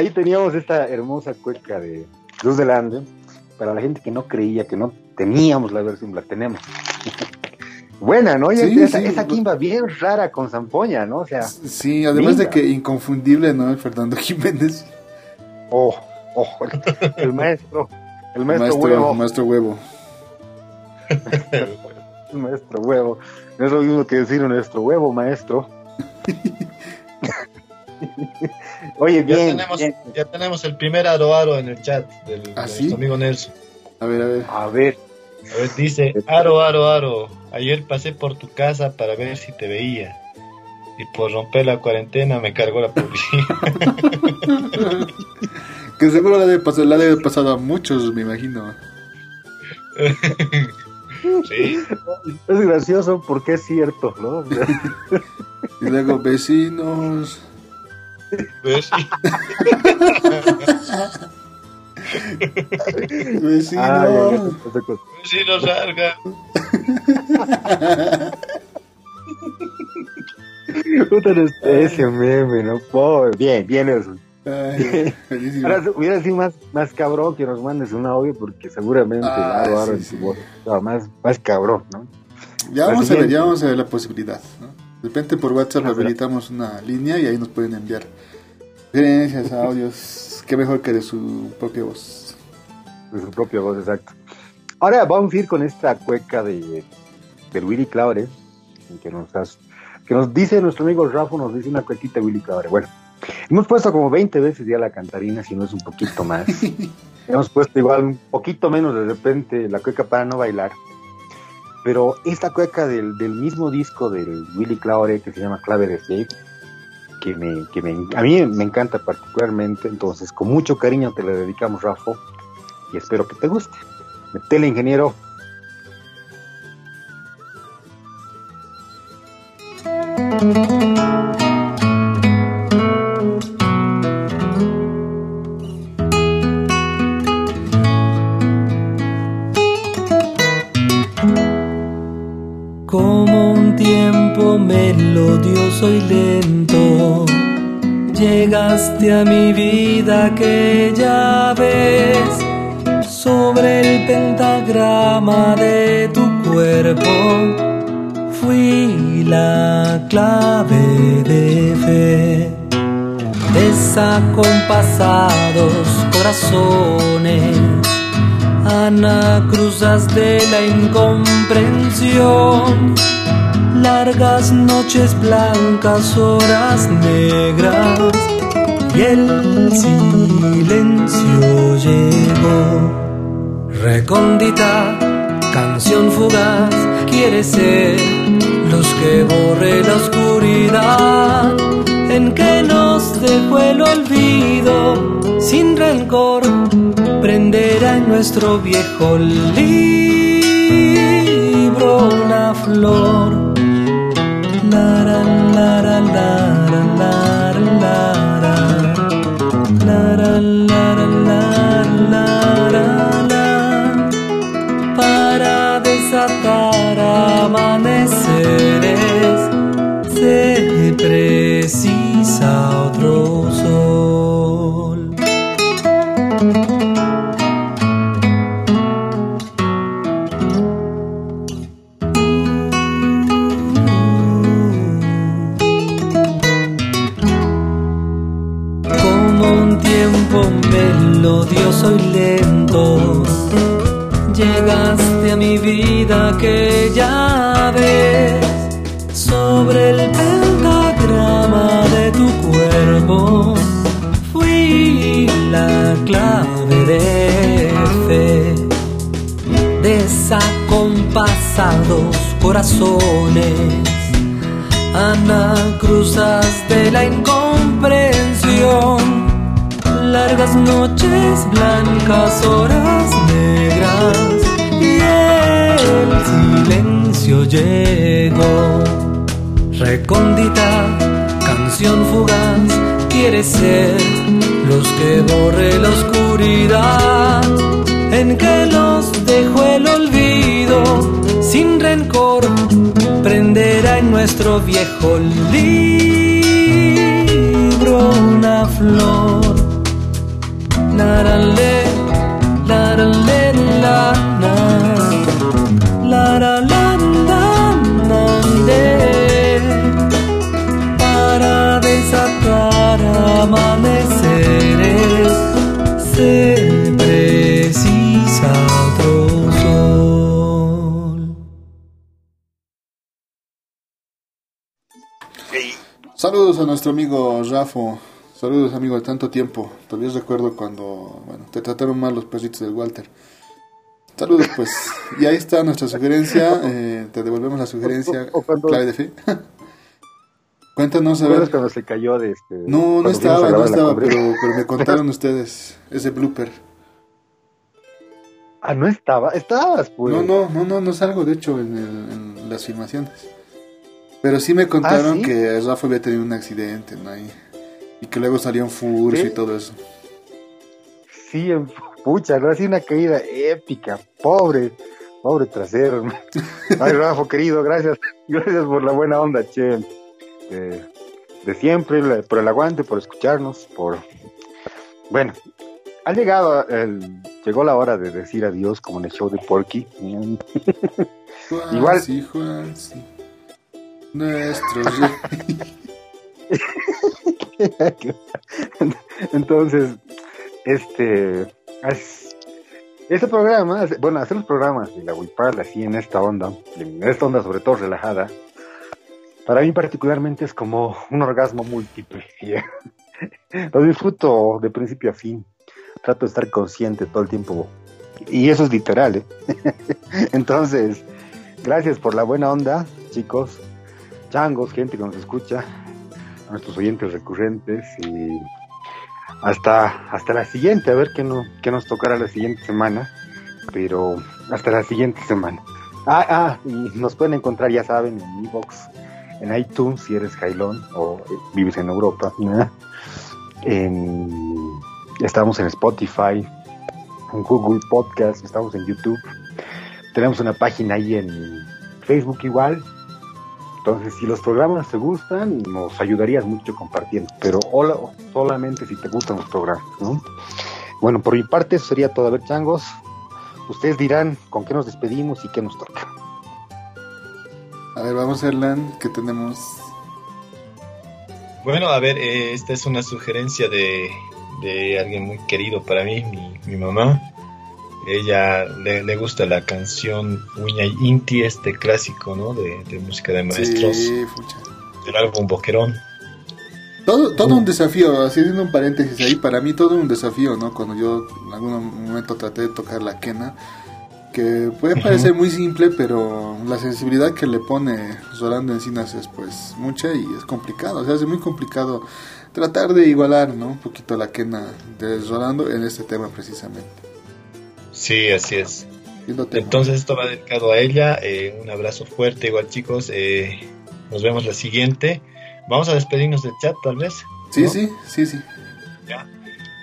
Ahí teníamos esta hermosa cueca de Luz del Ande. Para la gente que no creía que no teníamos la versión, la tenemos. Buena, ¿no? Sí, esa, sí. esa quimba bien rara con zampoña, ¿no? O sea, Sí, además de que inconfundible, ¿no? El Fernando Jiménez. Oh, oh, el maestro, el maestro, Maestro, huevo, maestro huevo. el maestro huevo. No es lo mismo que decir nuestro huevo, maestro. Oye, Ya bien, tenemos, bien. ya tenemos el primer aro aro en el chat del, de ¿Ah, sí? nuestro amigo Nelson. A ver, a ver. A ver, A ver, dice, aro, aro, aro, ayer pasé por tu casa para ver si te veía. Y por romper la cuarentena me cargó la policía. Que seguro la debe pasar, la debe pasado a muchos, me imagino. sí. es gracioso porque es cierto, ¿no? Y luego vecinos. Pues sí. Vecinos. ay, ay, ay, esa cosa. Sí, no salga. Puta, ese meme, ¿no? Pobre. Bien, bien eso. Ay. Ahora hubiera sido más, más cabrón que nos mandes un audio porque seguramente Ah, sí, sí. voz más, más cabrón, ¿no? Ya vamos a ver, ya vamos a ver la posibilidad. De repente por WhatsApp Ajá. habilitamos una línea y ahí nos pueden enviar sugerencias, audios. Qué mejor que de su propia voz. De su propia voz, exacto. Ahora vamos a ir con esta cueca de, de Willy Claure, que nos, has- que nos dice nuestro amigo Rafa, nos dice una cuequita de Willy Claure. Bueno, hemos puesto como 20 veces ya la cantarina, si no es un poquito más. hemos puesto igual un poquito menos de repente la cueca para no bailar. Pero esta cueca del, del mismo disco del Willy Claure, que se llama Clave de que, me, que me, a mí me encanta particularmente, entonces con mucho cariño te la dedicamos, Rafa, y espero que te guste. Metele, ingeniero. Melodioso y lento, llegaste a mi vida aquella vez. Sobre el pentagrama de tu cuerpo, fui la clave de fe. Desacompasados corazones anacruzas de la incomprensión, largas noches blancas, horas negras, y el silencio llegó. Recóndita, canción fugaz, quiere ser luz que borre la oscuridad en que nos dejó el olvido sin rencor prenderá en nuestro viejo libro la flor. Amaneceres se precisa otro sol. Melodioso y lento. Llegaste a mi vida aquella vez sobre el pentagrama de tu cuerpo. Fui la clave de fe. Desacompasados corazones anacruzas de la incomprensión, largas noches, blancas horas negras, y el silencio llegó. Recóndita, canción fugaz, quiere ser los que borre la oscuridad, en que los dejó el olvido, sin rencor, prenderá en nuestro nuestro viejo libro una flor. Saludos a nuestro amigo Rafo. Saludos, amigo, de tanto tiempo. Todavía recuerdo cuando, bueno, te trataron mal los perritos del Walter. Saludos, pues. Y ahí está nuestra sugerencia. eh, te devolvemos la sugerencia. O- o cuando- Clave de fe. Cuéntanos, a ¿Recuerdas ver. cuando se cayó de este? No, no estaba, no estaba, pero, pero me contaron ustedes ese blooper. Ah, no estaba. Estabas, pues. No, no, no, no, no salgo, de hecho, en, el- en las filmaciones. Pero sí me contaron ¿Ah, sí? que Rafa había tenido un accidente, ¿no? Y, y que luego salió furcio ¿Qué? y todo eso. Sí, en- pucha, no sido una caída épica. Pobre, pobre trasero. hermano. Ay, Rafa, querido, gracias. Gracias por la buena onda, che. De, de siempre, por el aguante, por escucharnos, por... Bueno, ha llegado el... Llegó la hora de decir adiós como en el show de Porky. Juan, Igual- sí, Juan, sí. Nuestro. Entonces, este, es- este programa, bueno, hacer los programas de la Wipal así en esta onda, en esta onda sobre todo relajada, para mí particularmente es como un orgasmo múltiple. Lo disfruto de principio a fin. Trato de estar consciente todo el tiempo. Y eso es literal, ¿eh? Entonces, gracias por la buena onda, chicos, changos, gente que nos escucha, nuestros oyentes recurrentes y hasta, hasta la siguiente, a ver qué, no, qué nos tocará la siguiente semana, pero hasta la siguiente semana. Ah, ah, y nos pueden encontrar, ya saben, en iVoox, en iTunes si eres Jailón o eh, vives en Europa. En, estamos en Spotify, en Google Podcast, estamos en YouTube. Tenemos una página ahí en Facebook igual. Entonces, si los programas te gustan, nos ayudarías mucho compartiendo. Pero hola, solamente si te gustan los programas, ¿no? Bueno, por mi parte, eso sería todo. A ver, changos, ustedes dirán con qué nos despedimos y qué nos toca. A ver, vamos, Erlan, que tenemos. Bueno, a ver, eh, esta es una sugerencia de, de alguien muy querido para mí, mi, mi mamá. Ella le, le gusta la canción Uña Inti, este clásico, ¿no? De, de música de maestros, Sí, fucha. del álbum Boquerón. Todo, todo un desafío, así haciendo un paréntesis ahí, para mí todo un desafío, ¿no? Cuando yo en algún momento traté de tocar la quena, que puede parecer muy simple, pero la sensibilidad que le pone Rolando Encinas es pues mucha y es complicado, o sea, es muy complicado tratar de igualar, ¿no? Un poquito la quena de Rolando en este tema precisamente. Sí, así es. Entonces esto va dedicado a ella. eh, un abrazo fuerte, igual chicos. eh, nos vemos la siguiente. Vamos a despedirnos del chat, tal vez. Sí, ¿no? sí, sí, sí.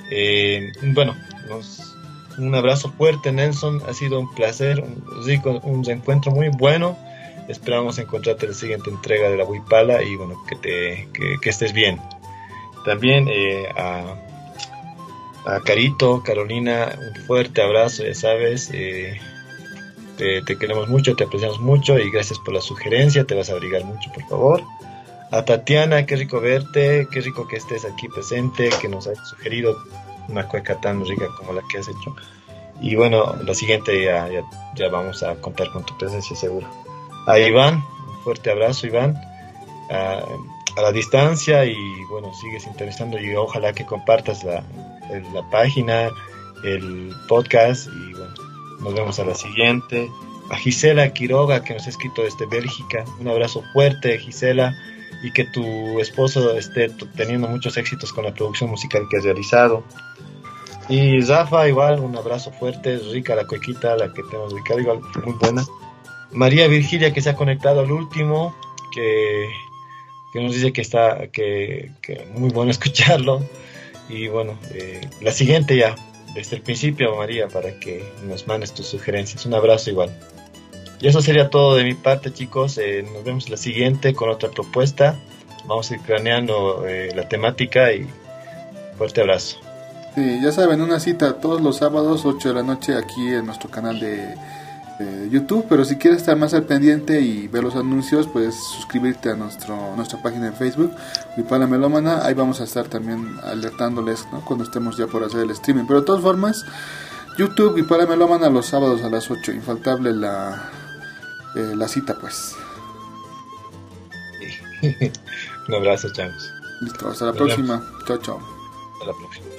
Eh, bueno, nos- un abrazo fuerte, Nelson. Ha sido un placer, un rico, un reencuentro muy bueno. Esperamos encontrarte en la siguiente entrega de la Huipala y bueno, que, te, que, que estés bien. También eh, a, a Carito, Carolina, un fuerte abrazo, ya sabes. eh, te, queremos mucho, te apreciamos mucho y gracias por la sugerencia. Te vas a abrigar mucho, por favor. A Tatiana, qué rico verte, qué rico que estés aquí presente, que nos hayas sugerido una cueca tan rica como la que has hecho. Y bueno, la siguiente ya, vamos a contar con tu presencia seguro. A Iván, un fuerte abrazo Iván, a la distancia y bueno, sigues interesando y ojalá que compartas la, la página, el podcast y bueno, nos vemos a la siguiente. A Gisela Quiroga que nos ha escrito desde Bélgica, un abrazo fuerte Gisela y que tu esposo esté teniendo muchos éxitos con la producción musical que has realizado. Y Rafa, igual, un abrazo fuerte, rica la cuequita, la que tenemos ubicada, igual, muy buena. María Virgilia, que se ha conectado al último, que, que nos dice que está, que, muy bueno escucharlo. Y bueno, eh, la siguiente ya, desde el principio, María, para que nos mandes tus sugerencias. Un abrazo igual. y eso sería todo de mi parte, chicos. Eh, nos vemos la siguiente con otra propuesta. Vamos a ir craneando eh, la temática y fuerte abrazo. Sí, ya saben, una cita todos los sábados, 8 de la noche, aquí en nuestro canal de, YouTube. Pero si quieres estar más al pendiente y ver los anuncios, puedes suscribirte a nuestro, nuestra página en Facebook, Wipala Melómana. Ahí vamos a estar también alertándoles ¿no? cuando estemos ya por hacer el streaming. Pero de todas formas, YouTube, Wipala Melómana los sábados a las 8. Infaltable la, eh, la cita, pues. Un abrazo, chavos. Listo, hasta la Nos próxima. Chao, chao. Hasta la próxima.